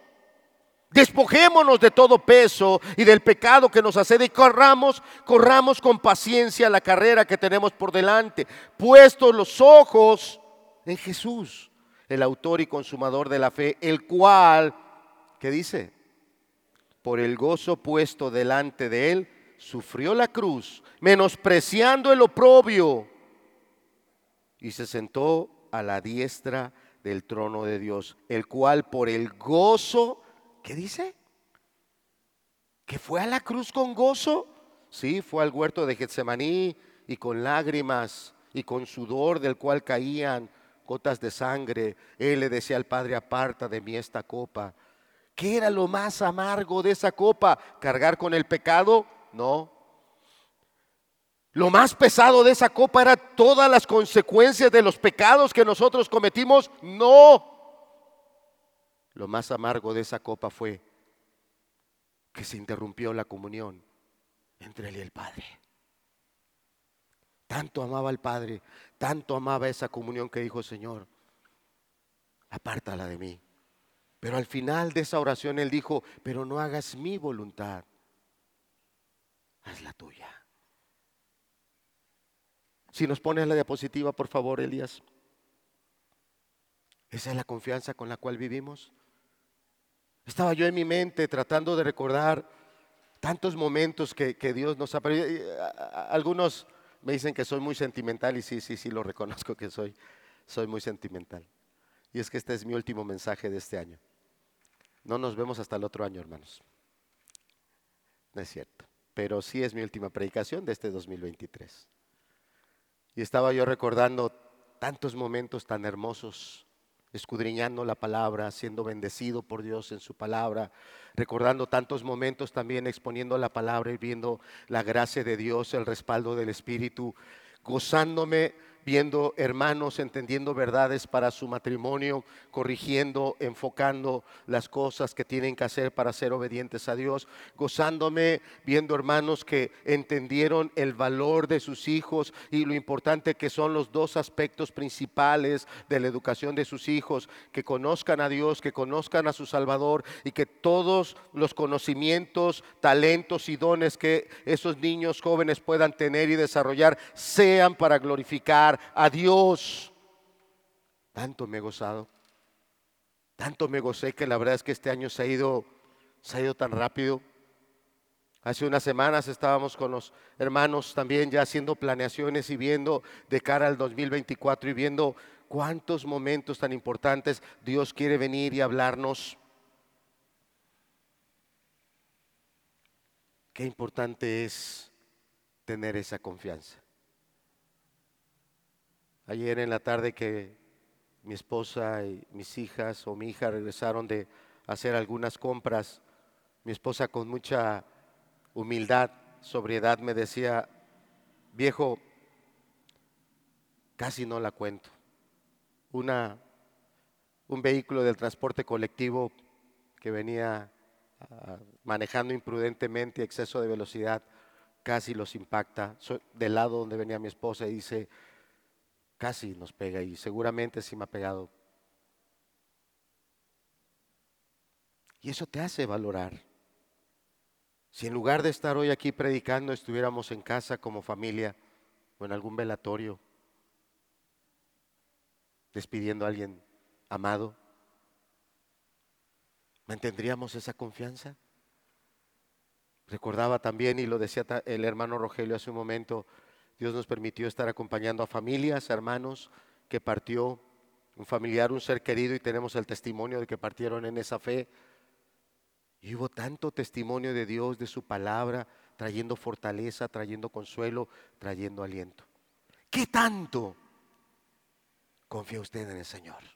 Despojémonos de todo peso y del pecado que nos asedia y corramos, corramos con paciencia la carrera que tenemos por delante, puestos los ojos en Jesús, el autor y consumador de la fe, el cual, ¿qué dice? por el gozo puesto delante de él, sufrió la cruz, menospreciando el oprobio, y se sentó a la diestra del trono de Dios, el cual por el gozo, ¿qué dice? ¿Que fue a la cruz con gozo? Sí, fue al huerto de Getsemaní y con lágrimas y con sudor del cual caían gotas de sangre. Él le decía al Padre, aparta de mí esta copa ¿Qué era lo más amargo de esa copa? ¿Cargar con el pecado? No. Lo más pesado de esa copa era todas las consecuencias de los pecados que nosotros cometimos. No. Lo más amargo de esa copa fue que se interrumpió la comunión entre él y el Padre. Tanto amaba al Padre, tanto amaba esa comunión que dijo, Señor, apártala de mí. Pero al final de esa oración él dijo, pero no hagas mi voluntad, haz la tuya. Si nos pones la diapositiva, por favor, Elías. Esa es la confianza con la cual vivimos. Estaba yo en mi mente tratando de recordar tantos momentos que, Dios nos ha Algunos me dicen que soy muy sentimental y sí, sí, sí, lo reconozco que soy, soy muy sentimental. Y es que este es mi último mensaje de este año. No nos vemos hasta el otro año, hermanos. No es cierto. Pero sí es mi última predicación de este 2023. Y estaba yo recordando tantos momentos tan hermosos, escudriñando la palabra, siendo bendecido por Dios en su palabra, recordando tantos momentos también exponiendo la palabra y viendo la gracia de Dios, el respaldo del Espíritu, gozándome viendo hermanos entendiendo verdades para su matrimonio, corrigiendo, enfocando las cosas que tienen que hacer para ser obedientes a Dios, gozándome viendo hermanos que entendieron el valor de sus hijos y lo importante que son los dos aspectos principales de la educación de sus hijos, que conozcan a Dios, que conozcan a su Salvador y que todos los conocimientos, talentos y dones que esos niños jóvenes puedan tener y desarrollar sean para glorificar a Dios. Tanto me he gozado, tanto me gocé que la verdad es que este año se ha ido, se ha ido tan rápido. Hace unas semanas estábamos con los hermanos también ya haciendo planeaciones y viendo de cara al 2024 y viendo cuántos momentos tan importantes Dios quiere venir y hablarnos. Qué importante es tener esa confianza. Ayer en la tarde que mi esposa y mis hijas o mi hija regresaron de hacer algunas compras, mi esposa con mucha humildad, sobriedad me decía, viejo, casi no la cuento. Una, un vehículo del transporte colectivo que venía ah, manejando imprudentemente, exceso de velocidad, casi los impacta. del lado donde venía mi esposa y dice, casi nos pega y seguramente sí me ha pegado. Y eso te hace valorar. Si en lugar de estar hoy aquí predicando estuviéramos en casa como familia o en algún velatorio, despidiendo a alguien amado, ¿mantendríamos esa confianza? Recordaba también, y lo decía el hermano Rogelio hace un momento, Dios nos permitió estar acompañando a familias, hermanos, que partió un familiar, un ser querido y tenemos el testimonio de que partieron en esa fe. Y hubo tanto testimonio de Dios, de su palabra, trayendo fortaleza, trayendo consuelo, trayendo aliento. ¿Qué tanto confía usted en el Señor?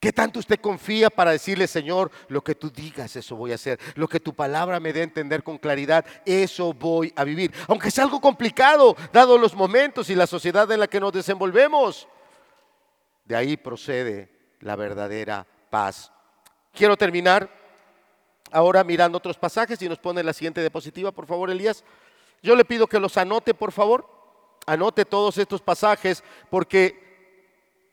¿Qué tanto usted confía para decirle, Señor, lo que tú digas, eso voy a hacer? Lo que tu palabra me dé a entender con claridad, eso voy a vivir. Aunque sea algo complicado, dado los momentos y la sociedad en la que nos desenvolvemos. De ahí procede la verdadera paz. Quiero terminar ahora mirando otros pasajes y nos pone la siguiente diapositiva, por favor, Elías. Yo le pido que los anote, por favor. Anote todos estos pasajes porque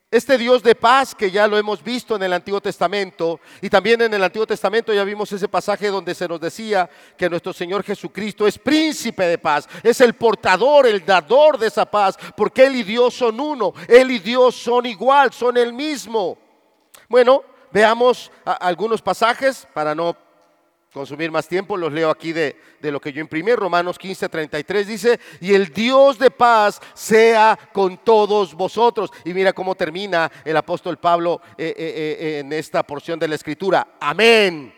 este Dios de paz que ya lo hemos visto en el Antiguo Testamento y también en el Antiguo Testamento ya vimos ese pasaje donde se nos decía que nuestro Señor Jesucristo es príncipe de paz, es el portador, el dador de esa paz, porque Él y Dios son uno, Él y Dios son igual, son el mismo. Bueno, veamos algunos pasajes para no consumir más tiempo, los leo aquí de, lo que yo imprimí. Romanos 15, 33 dice, y el Dios de paz sea con todos vosotros. Y mira cómo termina el apóstol Pablo eh, eh, eh, en esta porción de la escritura. Amén.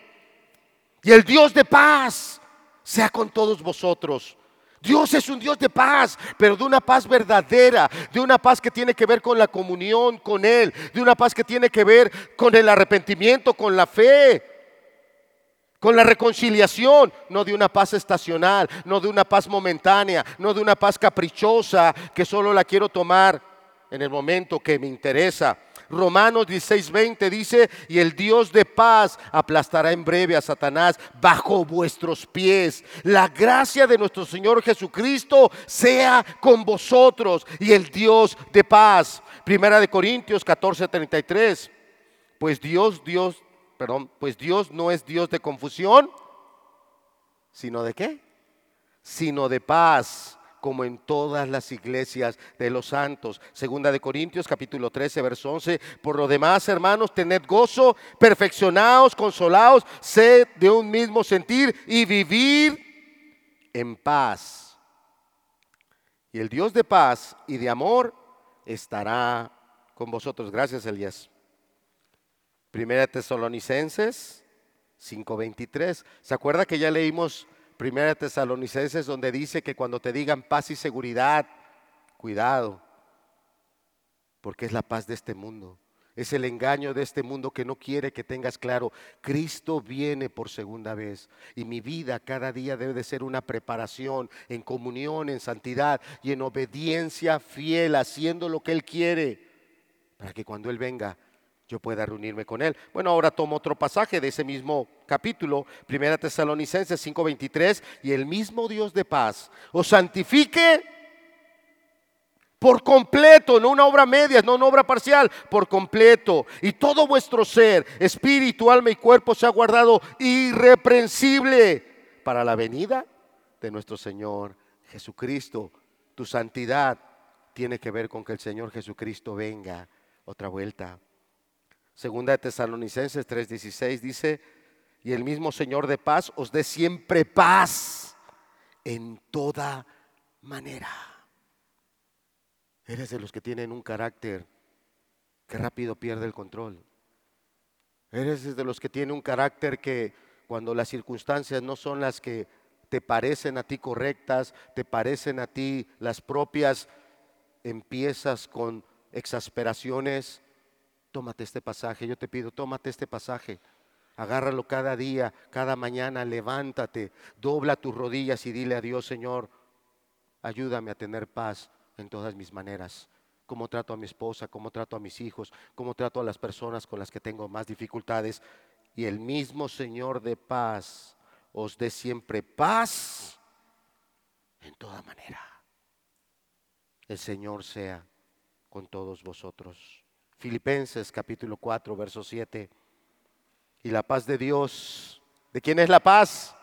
Y el Dios de paz sea con todos vosotros. Dios es un Dios de paz, pero de una paz verdadera, de una paz que tiene que ver con la comunión con Él, de una paz que tiene que ver con el arrepentimiento, con la fe, con la reconciliación, no de una paz estacional, no de una paz momentánea, no de una paz caprichosa que solo la quiero tomar en el momento que me interesa. Romanos 16:20 dice, y el Dios de paz aplastará en breve a Satanás bajo vuestros pies. La gracia de nuestro Señor Jesucristo sea con vosotros y el Dios de paz. Primera de Corintios 14:33. Pues Dios, Dios perdón, pues Dios no es Dios de confusión, sino de qué? Sino de paz, como en todas las iglesias de los santos. Segunda de Corintios capítulo 13, verso 11. Por lo demás, hermanos, tened gozo, perfeccionaos, consolaos, sed de un mismo sentir y vivir en paz. Y el Dios de paz y de amor estará con vosotros. Gracias, Elías. Primera Tesalonicenses 5:23. ¿Se acuerda que ya leímos Primera Tesalonicenses donde dice que cuando te digan paz y seguridad, cuidado, porque es la paz de este mundo. Es el engaño de este mundo que no quiere que tengas claro, Cristo viene por segunda vez y mi vida cada día debe de ser una preparación en comunión, en santidad y en obediencia fiel, haciendo lo que Él quiere, para que cuando Él venga yo pueda reunirme con él. Bueno, ahora tomo otro pasaje de ese mismo capítulo, Primera Tesalonicenses 5:23, y el mismo Dios de paz os santifique por completo, no una obra media, no una obra parcial, por completo. Y todo vuestro ser, espíritu, alma y cuerpo se ha guardado irreprensible para la venida de nuestro Señor Jesucristo. Tu santidad tiene que ver con que el Señor Jesucristo venga otra vuelta. Segunda de Tesalonicenses 3:16 dice, y el mismo Señor de paz os dé siempre paz en toda manera. Eres de los que tienen un carácter que rápido pierde el control. Eres de los que tienen un carácter que cuando las circunstancias no son las que te parecen a ti correctas, te parecen a ti las propias, empiezas con exasperaciones, tómate este pasaje, yo te pido, tómate este pasaje. Agárralo cada día, cada mañana, levántate, dobla tus rodillas y dile a Dios, Señor, ayúdame a tener paz en todas mis maneras. Cómo trato a mi esposa, cómo trato a mis hijos, cómo trato a las personas con las que tengo más dificultades. Y el mismo Señor de paz os dé siempre paz en toda manera. El Señor sea con todos vosotros. Filipenses capítulo 4, verso 7. Y la paz de Dios, ¿de quién es la paz?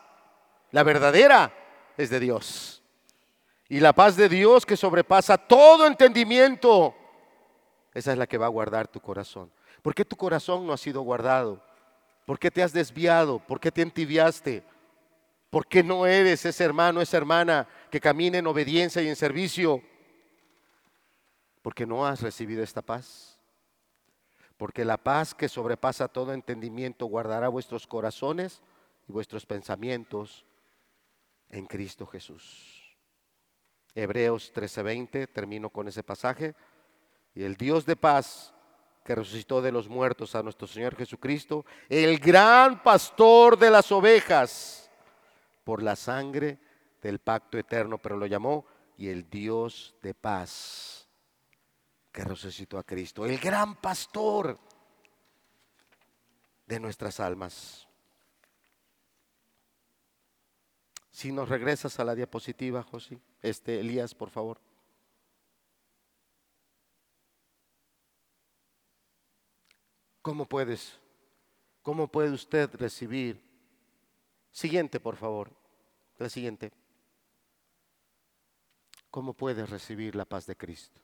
La verdadera es de Dios. Y la paz de Dios que sobrepasa todo entendimiento, esa es la que va a guardar tu corazón. ¿Por qué tu corazón no ha sido guardado? ¿Por qué te has desviado? ¿Por qué te entibiaste? ¿Por qué no eres ese hermano, esa hermana que camina en obediencia y en servicio? Porque no has recibido esta paz. Porque la paz que sobrepasa todo entendimiento guardará vuestros corazones y vuestros pensamientos en Cristo Jesús. Hebreos 13:20, termino con ese pasaje. Y el Dios de paz que resucitó de los muertos a nuestro Señor Jesucristo, el gran pastor de las ovejas, por la sangre del pacto eterno, pero lo llamó y el Dios de paz que resucitó a Cristo, el gran pastor de nuestras almas. Si nos regresas a la diapositiva, José, este Elías, por favor. ¿Cómo puedes? ¿Cómo puede usted recibir? Siguiente, por favor. La siguiente. ¿Cómo puedes recibir la paz de Cristo?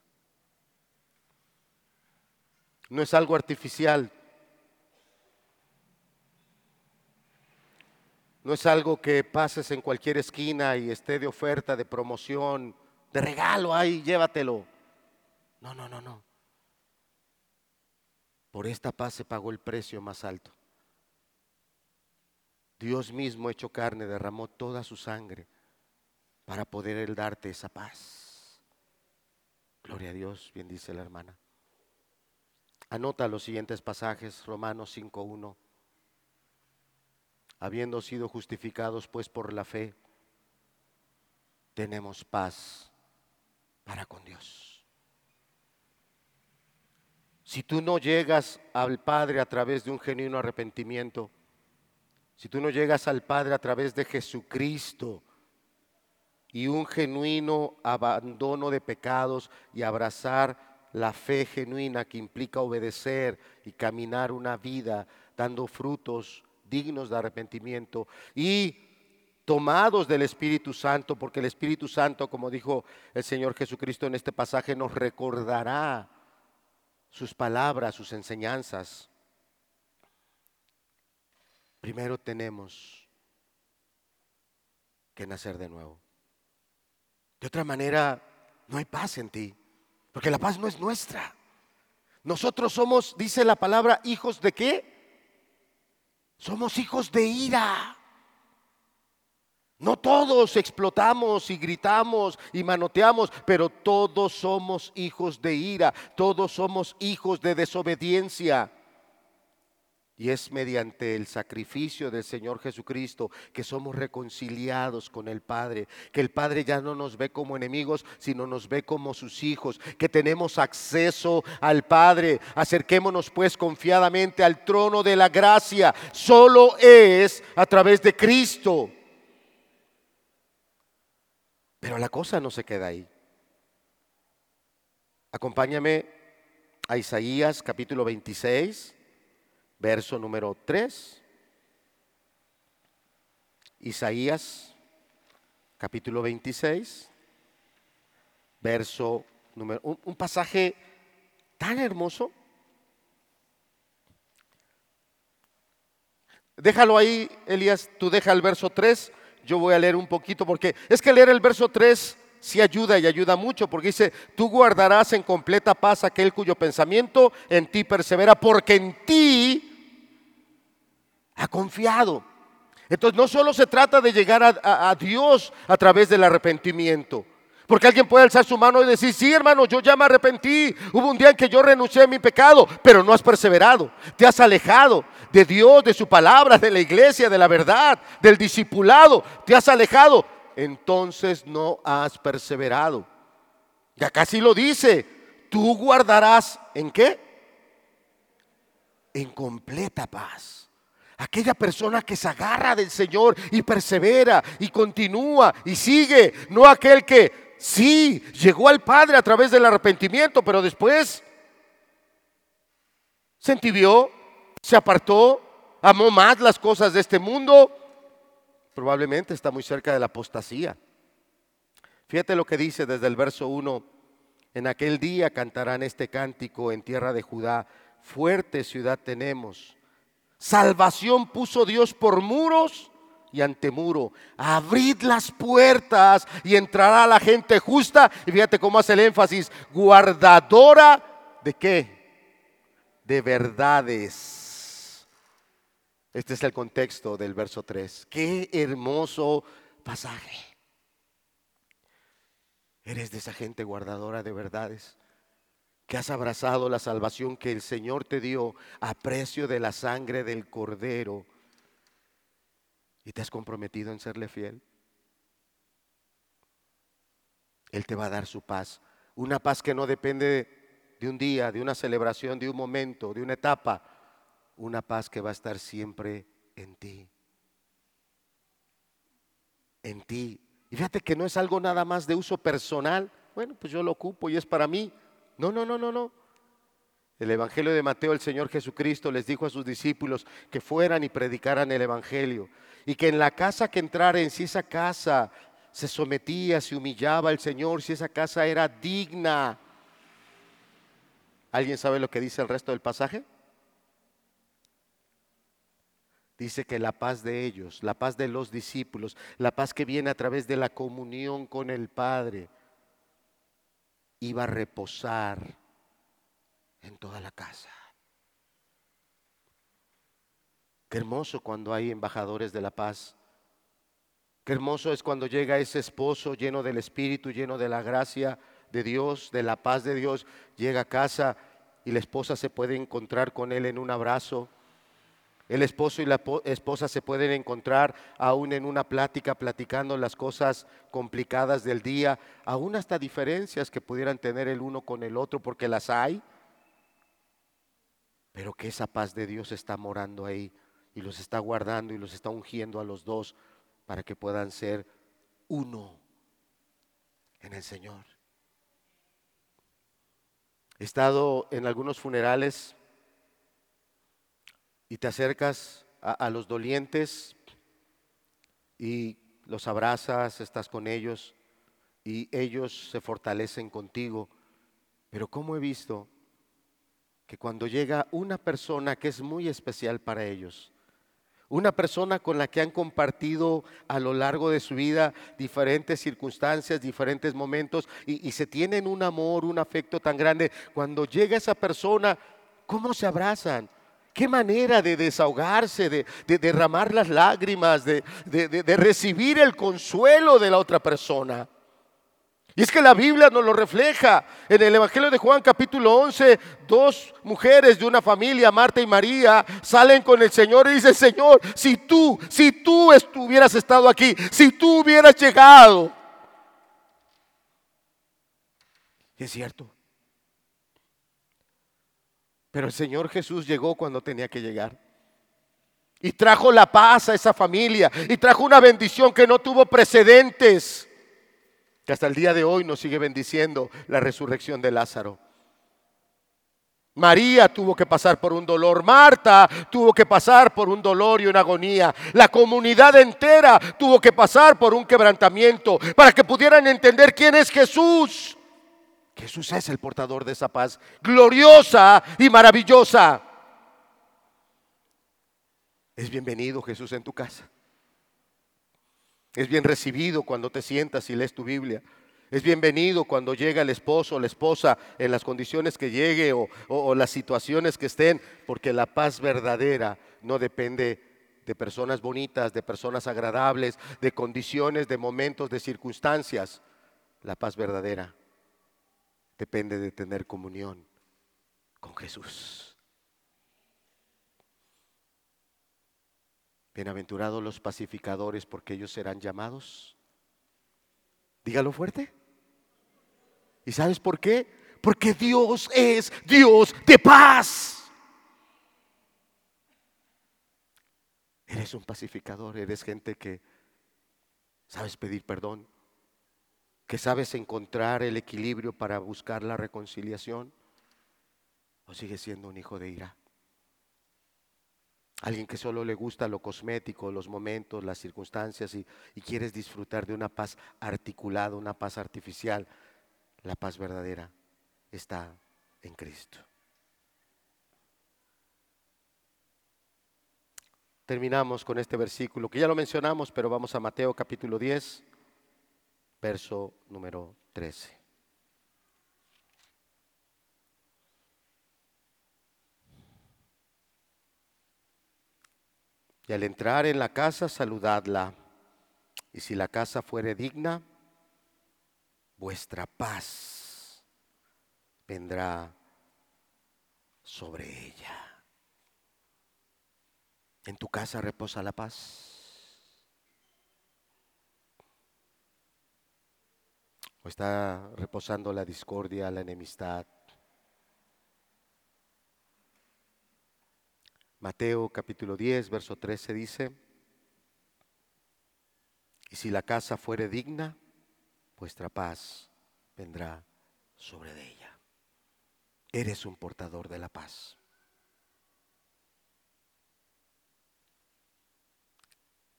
No es algo artificial. No es algo que pases en cualquier esquina y esté de oferta, de promoción, de regalo, ahí, llévatelo. No, no, no, no. Por esta paz se pagó el precio más alto. Dios mismo hecho carne derramó toda su sangre para poder él darte esa paz. Gloria a Dios, bien dice la hermana. Anota los siguientes pasajes, Romanos 5.1 habiendo sido justificados pues por la fe, tenemos paz para con Dios. Si tú no llegas al Padre a través de un genuino arrepentimiento, si tú no llegas al Padre a través de Jesucristo y un genuino abandono de pecados y abrazar la fe genuina que implica obedecer y caminar una vida dando frutos dignos de arrepentimiento y tomados del Espíritu Santo, porque el Espíritu Santo, como dijo el Señor Jesucristo en este pasaje, nos recordará sus palabras, sus enseñanzas. Primero tenemos que nacer de nuevo. De otra manera, no hay paz en ti, porque la paz no es nuestra. Nosotros somos, dice la palabra, hijos de qué? Somos hijos de ira. No todos explotamos y gritamos y manoteamos, pero todos somos hijos de ira, todos somos hijos de desobediencia. Y es mediante el sacrificio del Señor Jesucristo que somos reconciliados con el Padre, que el Padre ya no nos ve como enemigos, sino nos ve como sus hijos, que tenemos acceso al Padre. Acerquémonos pues confiadamente al trono de la gracia. Solo es a través de Cristo. Pero la cosa no se queda ahí. Acompáñame a Isaías capítulo 26 verso número 3. Isaías, capítulo 26, verso número... Un, un pasaje tan hermoso. Déjalo ahí, Elías, tú deja el verso 3, yo voy a leer un poquito porque es que leer el verso 3 sí ayuda y ayuda mucho porque dice, tú guardarás en completa paz aquel cuyo pensamiento en ti persevera porque en ti ha confiado. Entonces no solo se trata de llegar a, Dios a través del arrepentimiento. Porque alguien puede alzar su mano y decir, sí hermano, yo ya me arrepentí. Hubo un día en que yo renuncié a mi pecado, pero no has perseverado. Te has alejado de Dios, de su palabra, de la iglesia, de la verdad, del discipulado. Te has alejado. Entonces no has perseverado. Ya casi lo dice. Tú guardarás en qué? En completa paz Aquella persona que se agarra del Señor y persevera y continúa y sigue. No aquel que sí llegó al Padre a través del arrepentimiento, pero después se entibió, se apartó, amó más las cosas de este mundo. Probablemente está muy cerca de la apostasía. Fíjate lo que dice desde el verso 1. En aquel día cantarán este cántico en tierra de Judá. Fuerte ciudad tenemos Salvación puso Dios por muros y ante muro. Abrid las puertas y entrará la gente justa. Y fíjate cómo hace el énfasis, guardadora de qué? de verdades. Este es el contexto del verso 3. Qué hermoso pasaje. Eres de esa gente guardadora de verdades, que has abrazado la salvación que el Señor te dio a precio de la sangre del cordero y te has comprometido en serle fiel. Él te va a dar su paz, una paz que no depende de un día, de una celebración, de un momento, de una etapa, una paz que va a estar siempre en ti. En ti. Y fíjate que no es algo nada más de uso personal. Bueno, pues yo lo ocupo y es para mí. No, no, no, no, no. El Evangelio de Mateo, el Señor Jesucristo les dijo a sus discípulos que fueran y predicaran el Evangelio. Y que en la casa que entraren, si esa casa se sometía, se humillaba al Señor, si esa casa era digna. ¿Alguien sabe lo que dice el resto del pasaje? Dice que la paz de ellos, la paz de los discípulos, la paz que viene a través de la comunión con el Padre, iba a reposar en toda la casa. Qué hermoso cuando hay embajadores de la paz. Qué hermoso es cuando llega ese esposo lleno del Espíritu, lleno de la gracia de Dios, de la paz de Dios, llega a casa y la esposa se puede encontrar con él en un abrazo el esposo y la esposa se pueden encontrar aún en una plática, platicando las cosas complicadas del día, aún hasta diferencias que pudieran tener el uno con el otro, porque las hay, pero que esa paz de Dios está morando ahí y los está guardando y los está ungiendo a los dos para que puedan ser uno en el Señor. He estado en algunos funerales y te acercas a, los dolientes y los abrazas, estás con ellos y ellos se fortalecen contigo. Pero como he visto que cuando llega una persona que es muy especial para ellos, una persona con la que han compartido a lo largo de su vida diferentes circunstancias, diferentes momentos, y, y, se tienen un amor, un afecto tan grande. Cuando llega esa persona, ¿cómo se abrazan? Qué manera de desahogarse, de, derramar las lágrimas, de, de recibir el consuelo de la otra persona. Y es que la Biblia nos lo refleja. En el Evangelio de Juan capítulo 11, dos mujeres de una familia, Marta y María, salen con el Señor y dicen, Señor, si tú, si tú estuvieras estado aquí, si tú hubieras llegado. Es cierto. Pero el Señor Jesús llegó cuando tenía que llegar. Y trajo la paz a esa familia. Y trajo una bendición que no tuvo precedentes. Que hasta el día de hoy nos sigue bendiciendo la resurrección de Lázaro. María tuvo que pasar por un dolor, Marta tuvo que pasar por un dolor y una agonía, la comunidad entera tuvo que pasar por un quebrantamiento para que pudieran entender quién es Jesús. Jesús es el portador de esa paz gloriosa y maravillosa. Es bienvenido Jesús en tu casa. Es bien recibido cuando te sientas y lees tu Biblia. Es bienvenido cuando llega el esposo o la esposa en las condiciones que llegue o, o, las situaciones que estén, porque la paz verdadera no depende de personas bonitas, de personas agradables, de condiciones, de momentos, de circunstancias. La paz verdadera depende de tener comunión con Jesús. Bienaventurados los pacificadores porque ellos serán llamados. Dígalo fuerte. ¿Y sabes por qué? Porque Dios es Dios de paz. Eres un pacificador, eres gente que sabes pedir perdón, que sabes encontrar el equilibrio para buscar la reconciliación? ¿O sigues siendo un hijo de ira? Alguien que solo le gusta lo cosmético, los momentos, las circunstancias y, y quieres disfrutar de una paz articulada, una paz artificial. La paz verdadera está en Cristo. Terminamos con este versículo que ya lo mencionamos, pero vamos a Mateo capítulo 10 verso número 13. Y al entrar en la casa, saludadla. Y si la casa fuere digna, vuestra paz vendrá sobre ella. En tu casa reposa la paz. ¿O está reposando la discordia, la enemistad? Mateo capítulo 10, verso 13 dice, y si la casa fuere digna, vuestra paz vendrá sobre de ella. Eres un portador de la paz.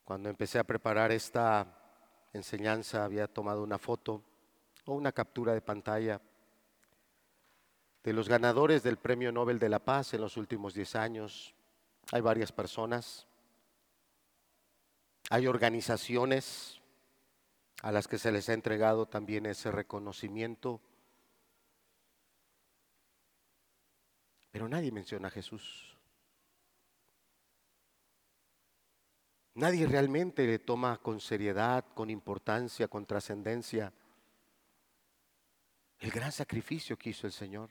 Cuando empecé a preparar esta enseñanza había tomado una foto o una captura de pantalla de los ganadores del Premio Nobel de la Paz en los últimos 10 años, hay varias personas, hay organizaciones a las que se les ha entregado también ese reconocimiento, pero nadie menciona a Jesús. Nadie realmente le toma con seriedad, con importancia, con trascendencia el gran sacrificio que hizo el Señor.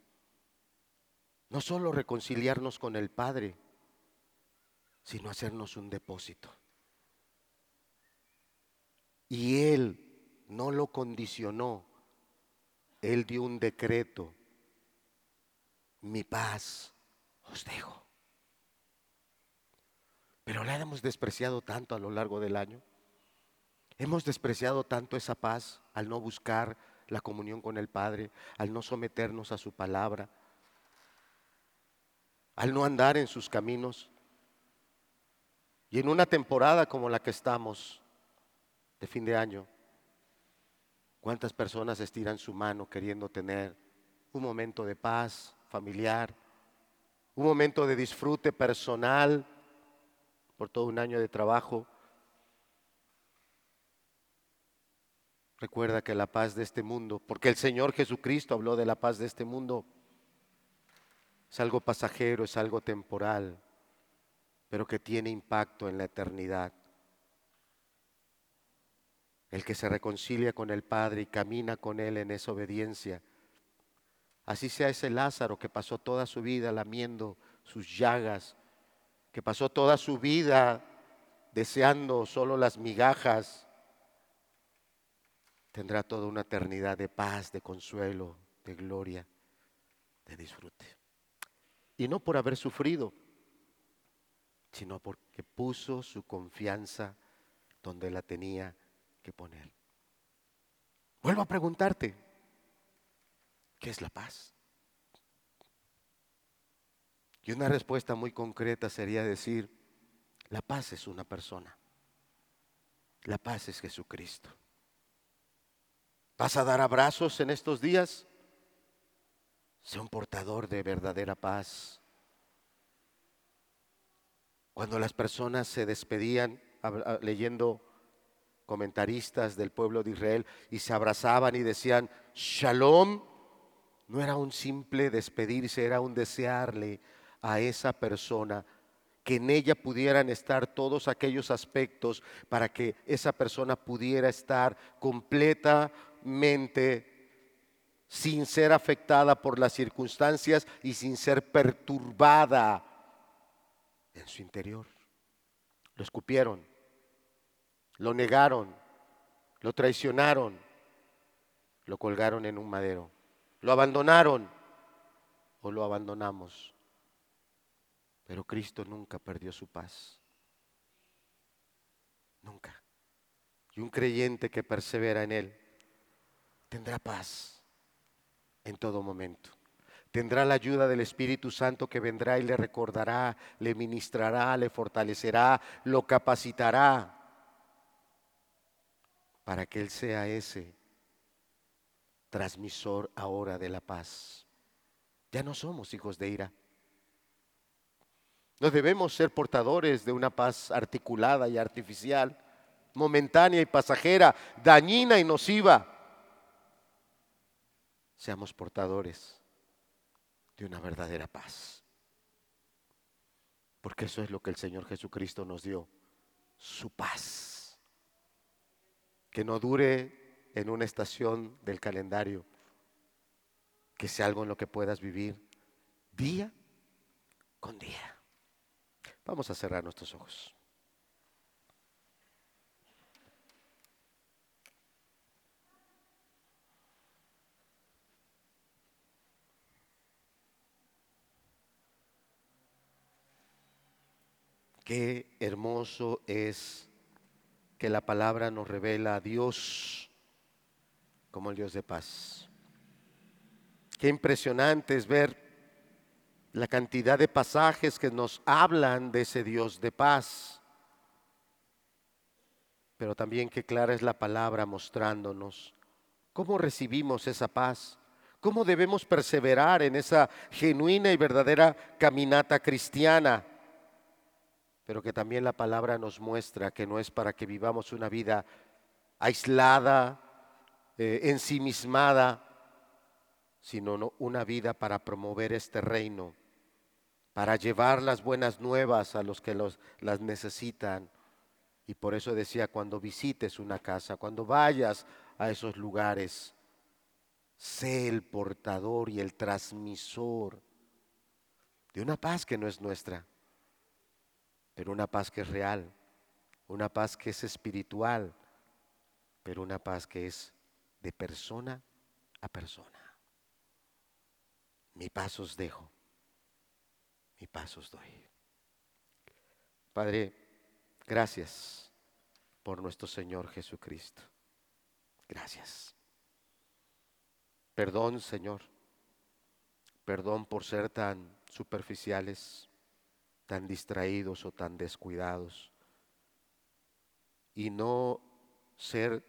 No solo reconciliarnos con el Padre, sino hacernos un depósito. Y Él no lo condicionó, Él dio un decreto, mi paz os dejo. Pero la hemos despreciado tanto a lo largo del año. Hemos despreciado tanto esa paz al no buscar la comunión con el Padre, al no someternos a su palabra, al no andar en sus caminos. Y en una temporada como la que estamos, de fin de año, ¿cuántas personas estiran su mano queriendo tener un momento de paz familiar, un momento de disfrute personal por todo un año de trabajo? Recuerda que la paz de este mundo, porque el Señor Jesucristo habló de la paz de este mundo, es algo pasajero, es algo temporal pero que tiene impacto en la eternidad. El que se reconcilia con el Padre y camina con Él en esa obediencia. Así sea ese Lázaro que pasó toda su vida lamiendo sus llagas, que pasó toda su vida deseando solo las migajas, tendrá toda una eternidad de paz, de consuelo, de gloria, de disfrute. Y no por haber sufrido, sino porque puso su confianza donde la tenía que poner. Vuelvo a preguntarte, ¿qué es la paz? Y una respuesta muy concreta sería decir, la paz es una persona. La paz es Jesucristo. ¿Vas a dar abrazos en estos días? Sé un portador de verdadera paz. Cuando las personas se despedían leyendo comentaristas del pueblo de Israel y se abrazaban y decían, Shalom, no era un simple despedirse, era un desearle a esa persona que en ella pudieran estar todos aquellos aspectos para que esa persona pudiera estar completamente sin ser afectada por las circunstancias y sin ser perturbada en su interior. Lo escupieron, lo negaron, lo traicionaron, lo colgaron en un madero, lo abandonaron o lo abandonamos. Pero Cristo nunca perdió su paz. Nunca. Y un creyente que persevera en Él tendrá paz en todo momento tendrá la ayuda del Espíritu Santo que vendrá y le recordará, le ministrará, le fortalecerá, lo capacitará para que Él sea ese transmisor ahora de la paz. Ya no somos hijos de ira. No debemos ser portadores de una paz articulada y artificial, momentánea y pasajera, dañina y nociva. Seamos portadores de una verdadera paz. Porque eso es lo que el Señor Jesucristo nos dio, su paz. Que no dure en una estación del calendario, que sea algo en lo que puedas vivir día con día. Vamos a cerrar nuestros ojos. Qué hermoso es que la palabra nos revela a Dios como el Dios de paz. Qué impresionante es ver la cantidad de pasajes que nos hablan de ese Dios de paz. Pero también qué clara es la palabra mostrándonos cómo recibimos esa paz, cómo debemos perseverar en esa genuina y verdadera caminata cristiana pero que también la palabra nos muestra que no es para que vivamos una vida aislada, eh, ensimismada, sino una vida para promover este reino, para llevar las buenas nuevas a los que las necesitan. Y por eso decía, cuando visites una casa, cuando vayas a esos lugares, sé el portador y el transmisor de una paz que no es nuestra pero una paz que es real, una paz que es espiritual, pero una paz que es de persona a persona. Mi paz os dejo, mi paz os doy. Padre, gracias por nuestro Señor Jesucristo. Gracias. Perdón, Señor. Perdón por ser tan superficiales tan distraídos o tan descuidados y no ser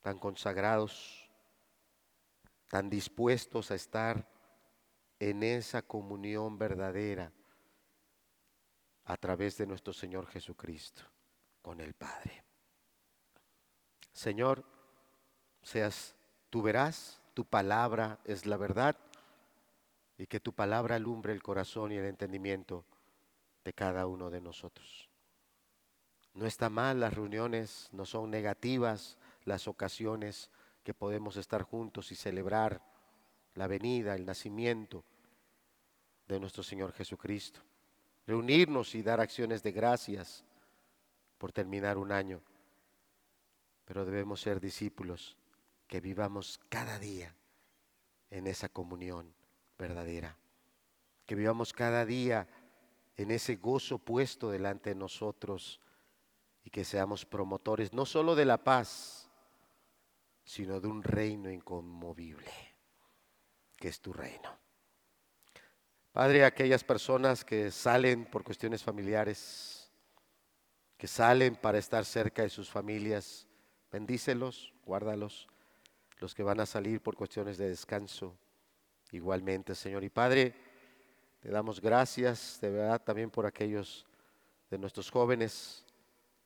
tan consagrados, tan dispuestos a estar en esa comunión verdadera a través de nuestro Señor Jesucristo con el Padre. Señor, seas tú verás, tu palabra es la verdad y que tu palabra alumbre el corazón y el entendimiento de cada uno de nosotros. No está mal las reuniones, no son negativas las ocasiones que podemos estar juntos y celebrar la venida, el nacimiento de nuestro Señor Jesucristo. Reunirnos y dar acciones de gracias por terminar un año. Pero debemos ser discípulos que vivamos cada día en esa comunión verdadera. Que vivamos cada día en ese gozo puesto delante de nosotros y que seamos promotores no solo de la paz, sino de un reino inconmovible, que es tu reino. Padre, aquellas personas que salen por cuestiones familiares, que salen para estar cerca de sus familias, bendícelos, guárdalos. Los que van a salir por cuestiones de descanso, igualmente, Señor. Y Padre, te damos gracias de verdad también por aquellos de nuestros jóvenes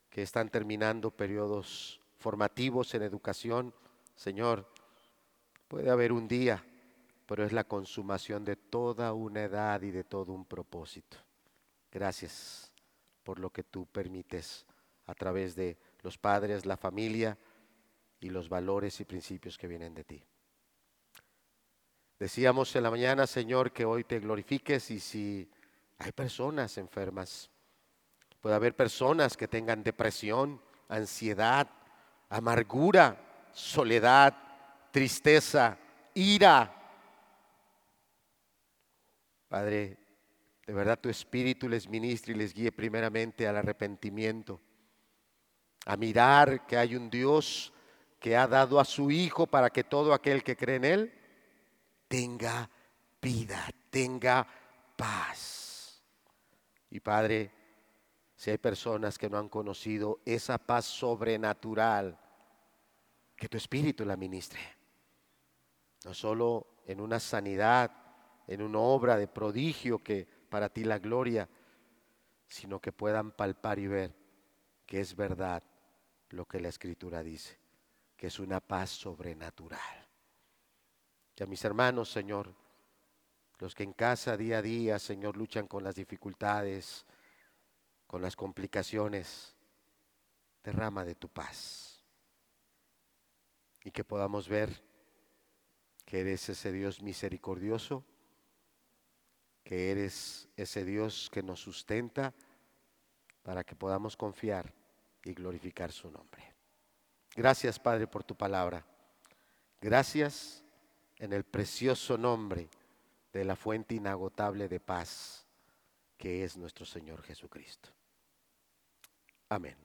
que están terminando periodos formativos en educación. Señor, puede haber un día, pero es la consumación de toda una edad y de todo un propósito. Gracias por lo que tú permites a través de los padres, la familia y los valores y principios que vienen de ti. Decíamos en la mañana, Señor, que hoy te glorifiques y si hay personas enfermas, puede haber personas que tengan depresión, ansiedad, amargura, soledad, tristeza, ira. Padre, de verdad tu espíritu les ministre y les guíe primeramente al arrepentimiento, a mirar que hay un Dios que ha dado a su Hijo para que todo aquel que cree en Él tenga vida, tenga paz. Y Padre, si hay personas que no han conocido esa paz sobrenatural, que tu Espíritu la ministre. No solo en una sanidad, en una obra de prodigio que para ti la gloria, sino que puedan palpar y ver que es verdad lo que la Escritura dice, que es una paz sobrenatural. Y a mis hermanos, Señor, los que en casa día a día, Señor, luchan con las dificultades, con las complicaciones, derrama de tu paz. Y que podamos ver que eres ese Dios misericordioso, que eres ese Dios que nos sustenta para que podamos confiar y glorificar su nombre. Gracias, Padre, por tu palabra. Gracias en el precioso nombre de la fuente inagotable de paz que es nuestro Señor Jesucristo. Amén.